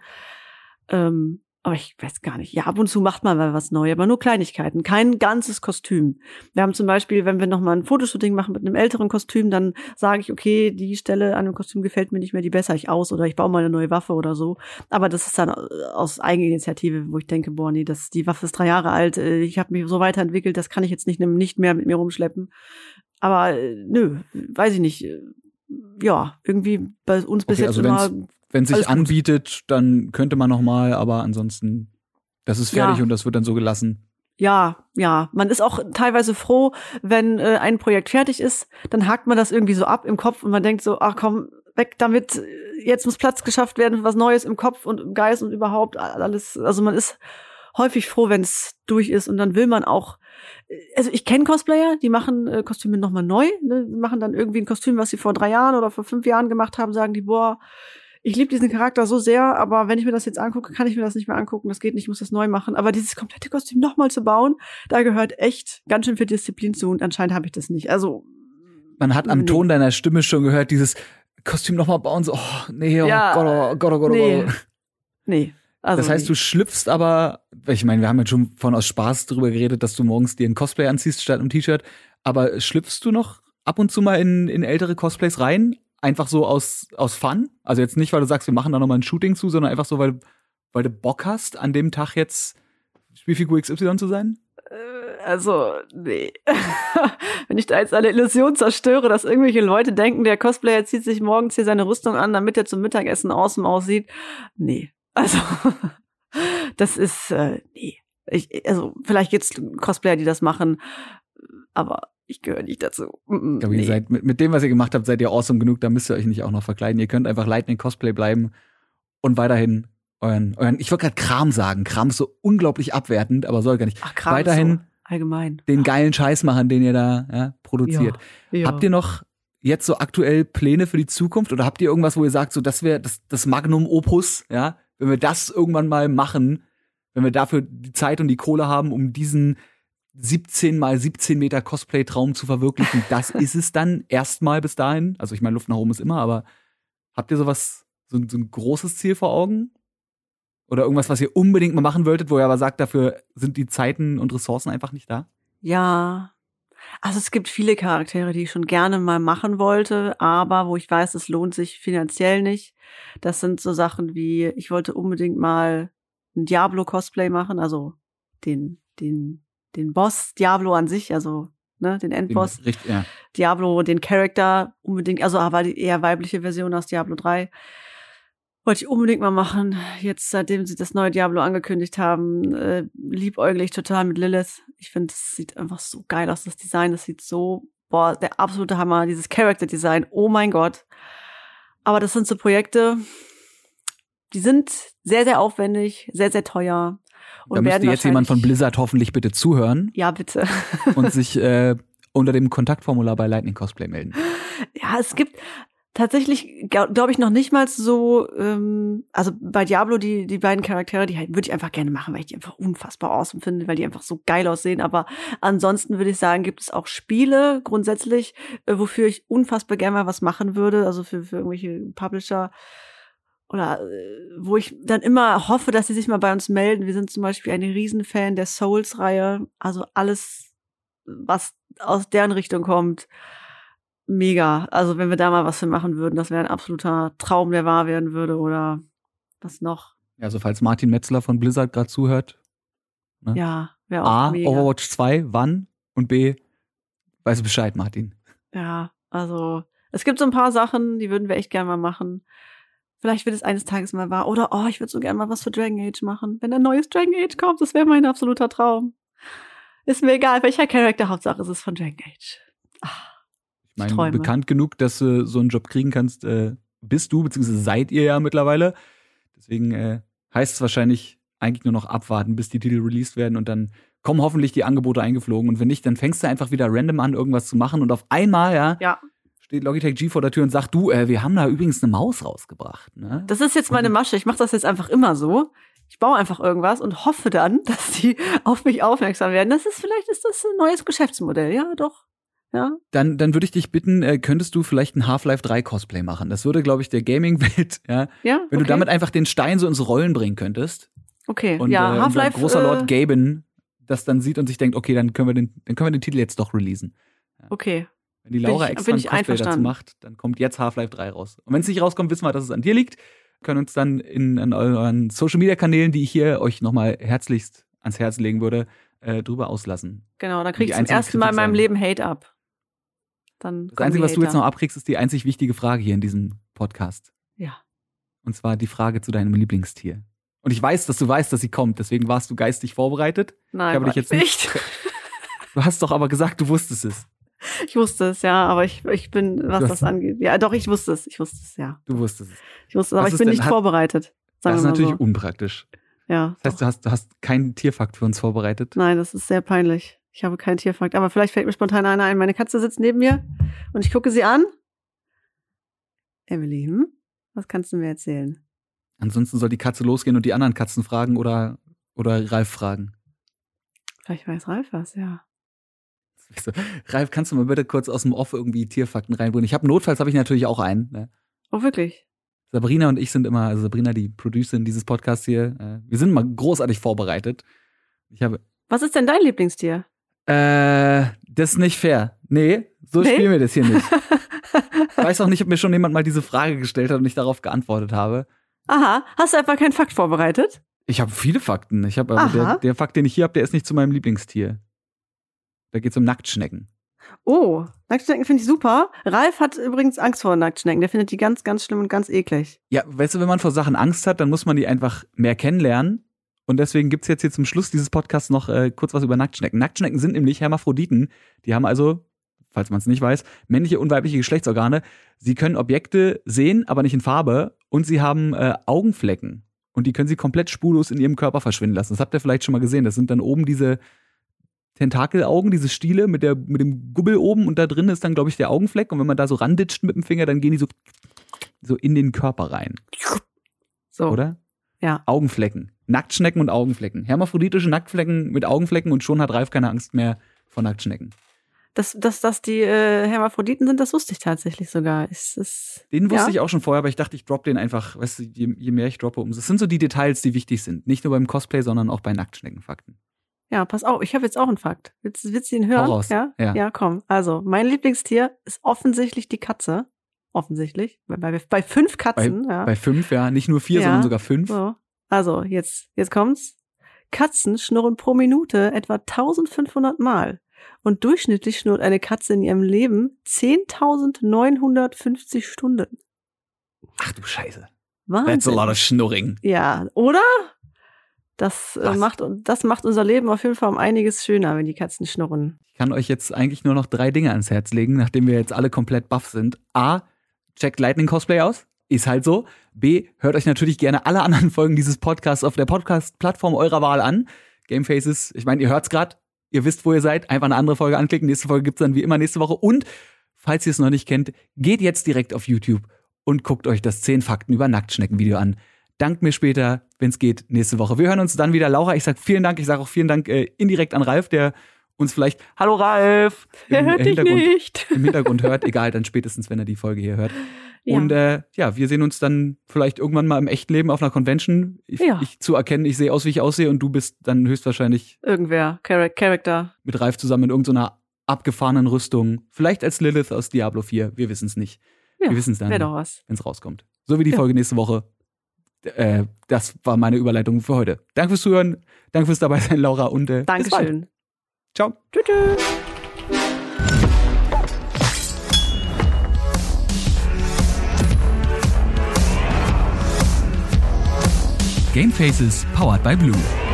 B: Ähm, aber ich weiß gar nicht. Ja, ab und zu macht man mal was neu, aber nur Kleinigkeiten, kein ganzes Kostüm. Wir haben zum Beispiel, wenn wir nochmal ein Fotoshooting machen mit einem älteren Kostüm, dann sage ich, okay, die Stelle an dem Kostüm gefällt mir nicht mehr, die bessere ich aus oder ich baue mal eine neue Waffe oder so. Aber das ist dann äh, aus Eigeninitiative, wo ich denke, boah, nee, das, die Waffe ist drei Jahre alt, äh, ich habe mich so weiterentwickelt, das kann ich jetzt nicht, nicht mehr mit mir rumschleppen. Aber äh, nö, weiß ich nicht. Ja, irgendwie bei uns bis okay, jetzt also immer
A: wenn sich anbietet, dann könnte man noch mal, aber ansonsten, das ist fertig ja. und das wird dann so gelassen.
B: Ja, ja. Man ist auch teilweise froh, wenn äh, ein Projekt fertig ist, dann hakt man das irgendwie so ab im Kopf und man denkt so, ach komm, weg damit, jetzt muss Platz geschafft werden für was Neues im Kopf und im Geist und überhaupt alles. Also man ist häufig froh, wenn es durch ist und dann will man auch. Also ich kenne Cosplayer, die machen äh, Kostüme nochmal neu, ne, machen dann irgendwie ein Kostüm, was sie vor drei Jahren oder vor fünf Jahren gemacht haben, sagen die, boah, ich liebe diesen Charakter so sehr, aber wenn ich mir das jetzt angucke, kann ich mir das nicht mehr angucken. Das geht nicht, ich muss das neu machen. Aber dieses komplette Kostüm nochmal zu bauen, da gehört echt ganz schön viel Disziplin zu und anscheinend habe ich das nicht. Also
A: man hat am nee. Ton deiner Stimme schon gehört, dieses Kostüm nochmal bauen, so, oh, nee, oh ja, Gott, oh Gott, oh Gott, oh
B: nee. Gott. Nee.
A: Also das heißt, nee. du schlüpfst aber, ich meine, wir haben jetzt schon von aus Spaß darüber geredet, dass du morgens dir ein Cosplay anziehst statt einem T-Shirt, aber schlüpfst du noch ab und zu mal in, in ältere Cosplays rein? Einfach so aus, aus Fun? Also jetzt nicht, weil du sagst, wir machen da nochmal ein Shooting zu, sondern einfach so, weil, weil du Bock hast, an dem Tag jetzt Spielfigur XY zu sein?
B: Äh, also, nee. Wenn ich da jetzt eine Illusion zerstöre, dass irgendwelche Leute denken, der Cosplayer zieht sich morgens hier seine Rüstung an, damit er zum Mittagessen außen aussieht. Nee. Also, das ist, äh, nee. Ich, also, vielleicht gibt's Cosplayer, die das machen, aber ich gehöre nicht dazu.
A: Ich glaube, nee. ihr seid mit, mit dem, was ihr gemacht habt, seid ihr awesome genug, da müsst ihr euch nicht auch noch verkleiden. Ihr könnt einfach Lightning Cosplay bleiben und weiterhin euren, euren ich wollte gerade Kram sagen. Kram ist so unglaublich abwertend, aber soll gar nicht.
B: Ach, Kram
A: weiterhin so
B: allgemein.
A: den geilen Scheiß machen, den ihr da ja, produziert. Ja, ja. Habt ihr noch jetzt so aktuell Pläne für die Zukunft oder habt ihr irgendwas, wo ihr sagt, so das wäre das, das Magnum Opus, ja, wenn wir das irgendwann mal machen, wenn wir dafür die Zeit und die Kohle haben, um diesen 17 mal 17 Meter Cosplay-Traum zu verwirklichen, das ist es dann erstmal bis dahin. Also ich meine, Luft nach oben ist immer, aber habt ihr sowas, so, so ein großes Ziel vor Augen? Oder irgendwas, was ihr unbedingt mal machen wolltet, wo ihr aber sagt, dafür sind die Zeiten und Ressourcen einfach nicht da?
B: Ja. Also es gibt viele Charaktere, die ich schon gerne mal machen wollte, aber wo ich weiß, es lohnt sich finanziell nicht. Das sind so Sachen wie, ich wollte unbedingt mal ein Diablo-Cosplay machen, also den, den, den Boss Diablo an sich, also ne, den Endboss.
A: Richtig, ja.
B: Diablo, den Charakter unbedingt, also aber die eher weibliche Version aus Diablo 3. Wollte ich unbedingt mal machen. Jetzt, seitdem sie das neue Diablo angekündigt haben, äh, liebäugle ich total mit Lilith. Ich finde, es sieht einfach so geil aus, das Design. Das sieht so, boah, der absolute Hammer, dieses Character-Design. Oh mein Gott. Aber das sind so Projekte, die sind sehr, sehr aufwendig, sehr, sehr teuer.
A: Und da müsste jetzt jemand von Blizzard hoffentlich bitte zuhören.
B: Ja, bitte.
A: und sich äh, unter dem Kontaktformular bei Lightning Cosplay melden.
B: Ja, es gibt, tatsächlich glaube ich noch nicht mal so, ähm, also bei Diablo die die beiden Charaktere, die halt, würde ich einfach gerne machen, weil ich die einfach unfassbar awesome finde, weil die einfach so geil aussehen. Aber ansonsten würde ich sagen, gibt es auch Spiele grundsätzlich, äh, wofür ich unfassbar gerne mal was machen würde, also für, für irgendwelche Publisher oder äh, wo ich dann immer hoffe, dass sie sich mal bei uns melden. Wir sind zum Beispiel ein Riesenfan der Souls-Reihe, also alles, was aus deren Richtung kommt mega. Also wenn wir da mal was für machen würden, das wäre ein absoluter Traum, der wahr werden würde oder was noch.
A: Also falls Martin Metzler von Blizzard gerade zuhört.
B: Ne? Ja, wäre auch
A: A,
B: mega.
A: Overwatch 2, wann? Und B, weißt du Bescheid, Martin.
B: Ja, also es gibt so ein paar Sachen, die würden wir echt gerne mal machen. Vielleicht wird es eines Tages mal wahr. Oder, oh, ich würde so gerne mal was für Dragon Age machen. Wenn ein neues Dragon Age kommt, das wäre mein absoluter Traum. Ist mir egal, welcher Charakter, Hauptsache es ist von Dragon Age. Ach.
A: Ich meine, bekannt genug, dass du so einen Job kriegen kannst, äh, bist du, beziehungsweise seid ihr ja mittlerweile. Deswegen äh, heißt es wahrscheinlich eigentlich nur noch abwarten, bis die Titel released werden und dann kommen hoffentlich die Angebote eingeflogen. Und wenn nicht, dann fängst du einfach wieder random an, irgendwas zu machen und auf einmal, ja,
B: ja.
A: Steht Logitech G vor der Tür und sagt, du, äh, wir haben da übrigens eine Maus rausgebracht. Ne?
B: Das ist jetzt meine Masche. Ich mache das jetzt einfach immer so. Ich baue einfach irgendwas und hoffe dann, dass die auf mich aufmerksam werden. Das ist vielleicht ist das ein neues Geschäftsmodell. Ja, doch. Ja.
A: Dann, dann würde ich dich bitten, äh, könntest du vielleicht ein Half-Life 3 Cosplay machen? Das würde, glaube ich, der Gaming-Welt, ja,
B: ja
A: wenn okay. du damit einfach den Stein so ins Rollen bringen könntest.
B: Okay,
A: und,
B: ja,
A: äh,
B: Half-Life.
A: großer Lord äh, Gaben das dann sieht und sich denkt, okay, dann können wir den, dann können wir den Titel jetzt doch releasen.
B: Okay.
A: Wenn die Laura ich, extra ein dazu macht, dann kommt jetzt Half-Life 3 raus. Und wenn es nicht rauskommt, wissen wir, dass es an dir liegt. Können uns dann in, in euren Social-Media-Kanälen, die ich hier euch nochmal herzlichst ans Herz legen würde, äh, drüber auslassen.
B: Genau, dann krieg ich zum ersten Mal in meinem Leben Hate ab. Dann
A: das Einzige, was du jetzt noch abkriegst, ist die einzig wichtige Frage hier in diesem Podcast.
B: Ja.
A: Und zwar die Frage zu deinem Lieblingstier. Und ich weiß, dass du weißt, dass sie kommt, deswegen warst du geistig vorbereitet.
B: Nein,
A: ich habe dich jetzt
B: nicht.
A: Du hast doch aber gesagt, du wusstest es.
B: Ich wusste es, ja, aber ich, ich bin, was das angeht. Ja, doch, ich wusste es. Ich wusste es, ja.
A: Du wusstest es.
B: Ich wusste es, aber was ich bin nicht hat, vorbereitet.
A: das ist natürlich so. unpraktisch.
B: Ja.
A: Das heißt, du hast, du hast keinen Tierfakt für uns vorbereitet.
B: Nein, das ist sehr peinlich. Ich habe keinen Tierfakt, aber vielleicht fällt mir spontan einer ein. Meine Katze sitzt neben mir und ich gucke sie an. Emily, hm? was kannst du mir erzählen?
A: Ansonsten soll die Katze losgehen und die anderen Katzen fragen oder, oder Ralf fragen.
B: Vielleicht weiß Ralf was, ja.
A: Ralf, kannst du mal bitte kurz aus dem Off irgendwie Tierfakten reinbringen? Ich habe notfalls habe ich natürlich auch einen. Ne?
B: Oh, wirklich?
A: Sabrina und ich sind immer, also Sabrina, die Producerin dieses Podcasts hier, äh, wir sind immer großartig vorbereitet. Ich habe.
B: Was ist denn dein Lieblingstier?
A: Äh, das ist nicht fair. Nee, so nee? spielen wir das hier nicht. ich weiß auch nicht, ob mir schon jemand mal diese Frage gestellt hat und ich darauf geantwortet habe.
B: Aha, hast du einfach keinen Fakt vorbereitet?
A: Ich habe viele Fakten. Ich habe aber der, der, Fakt, den ich hier habe, der ist nicht zu meinem Lieblingstier. Da geht es um Nacktschnecken.
B: Oh, Nacktschnecken finde ich super. Ralf hat übrigens Angst vor Nacktschnecken. Der findet die ganz, ganz schlimm und ganz eklig.
A: Ja, weißt du, wenn man vor Sachen Angst hat, dann muss man die einfach mehr kennenlernen. Und deswegen gibt's jetzt hier zum Schluss dieses Podcasts noch äh, kurz was über Nacktschnecken. Nacktschnecken sind nämlich Hermaphroditen. Die haben also, falls man es nicht weiß, männliche und weibliche Geschlechtsorgane. Sie können Objekte sehen, aber nicht in Farbe. Und sie haben äh, Augenflecken. Und die können sie komplett spurlos in ihrem Körper verschwinden lassen. Das habt ihr vielleicht schon mal gesehen. Das sind dann oben diese Tentakelaugen, diese Stiele mit, der, mit dem Gubbel oben. Und da drin ist dann, glaube ich, der Augenfleck. Und wenn man da so randitscht mit dem Finger, dann gehen die so, so in den Körper rein.
B: So.
A: Oder?
B: Ja.
A: Augenflecken. Nacktschnecken und Augenflecken. Hermaphroditische Nacktflecken mit Augenflecken und schon hat Ralf keine Angst mehr vor Nacktschnecken.
B: Dass, dass, dass die äh, Hermaphroditen sind, das wusste ich tatsächlich sogar. Ist, ist,
A: Den wusste
B: ja?
A: ich auch schon vorher, aber ich dachte, ich droppe den einfach, weißt du, je, je mehr ich droppe, umso. Das sind so die Details, die wichtig sind. Nicht nur beim Cosplay, sondern auch bei Nacktschneckenfakten.
B: Ja, pass auf, ich habe jetzt auch einen Fakt. Willst, willst du ihn hören?
A: Raus.
B: Ja?
A: Ja.
B: ja, komm. Also, mein Lieblingstier ist offensichtlich die Katze. Offensichtlich. Bei, bei, bei fünf Katzen, ja.
A: Bei fünf, ja, nicht nur vier,
B: Ja.
A: sondern sogar fünf.
B: So. Also, jetzt, jetzt kommt's. Katzen schnurren pro Minute etwa 1500 Mal. Und durchschnittlich schnurrt eine Katze in ihrem Leben 10.950 Stunden.
A: Ach du Scheiße.
B: Wahnsinn.
A: That's a lot of schnurring.
B: Ja, oder? Das, äh,
A: Was?
B: macht, das macht unser Leben auf jeden Fall um einiges schöner, wenn die Katzen schnurren.
A: Ich kann euch jetzt eigentlich nur noch drei Dinge ans Herz legen, nachdem wir jetzt alle komplett buff sind. A, checkt Lightning Cosplay aus. Ist halt so. B, hört euch natürlich gerne alle anderen Folgen dieses Podcasts auf der Podcast-Plattform eurer Wahl an. Gamefaces, ich meine, ihr hört's grad, ihr wisst, wo ihr seid, einfach eine andere Folge anklicken. Nächste Folge gibt's dann wie immer nächste Woche. Und, falls ihr es noch nicht kennt, geht jetzt direkt auf YouTube und guckt euch das 10 Fakten über Nacktschnecken-Video an. Dankt mir später, wenn's geht, nächste Woche. Wir hören uns dann wieder. Laura, ich sag vielen Dank. Ich sage auch vielen Dank äh, indirekt an Ralf, der uns vielleicht Hallo Ralf im,
B: hört
A: äh,
B: dich
A: Hintergrund,
B: nicht?
A: im Hintergrund hört. Egal, dann spätestens, wenn er die Folge hier hört.
B: Ja.
A: Und äh, ja, wir sehen uns dann vielleicht irgendwann mal im echten Leben auf einer Convention. Ich,
B: Ja.
A: ich zu erkennen, ich sehe aus, wie ich aussehe und du bist dann höchstwahrscheinlich
B: Irgendwer, Char Charakter.
A: mit Ralf zusammen in irgendeiner abgefahrenen Rüstung. Vielleicht als Lilith aus Diablo 4. Wir wissen es nicht,
B: Ja,
A: Wir dann.
B: Wäre doch was.
A: wenn es rauskommt. So wie die. Folge nächste Woche. Äh, das war meine Überleitung für heute. Danke fürs Zuhören. Danke fürs dabei sein, Laura. Und äh.
B: Dankeschön.
A: Ciao.
B: Tschüss. tschüss.
A: Game Faces powered by Blue.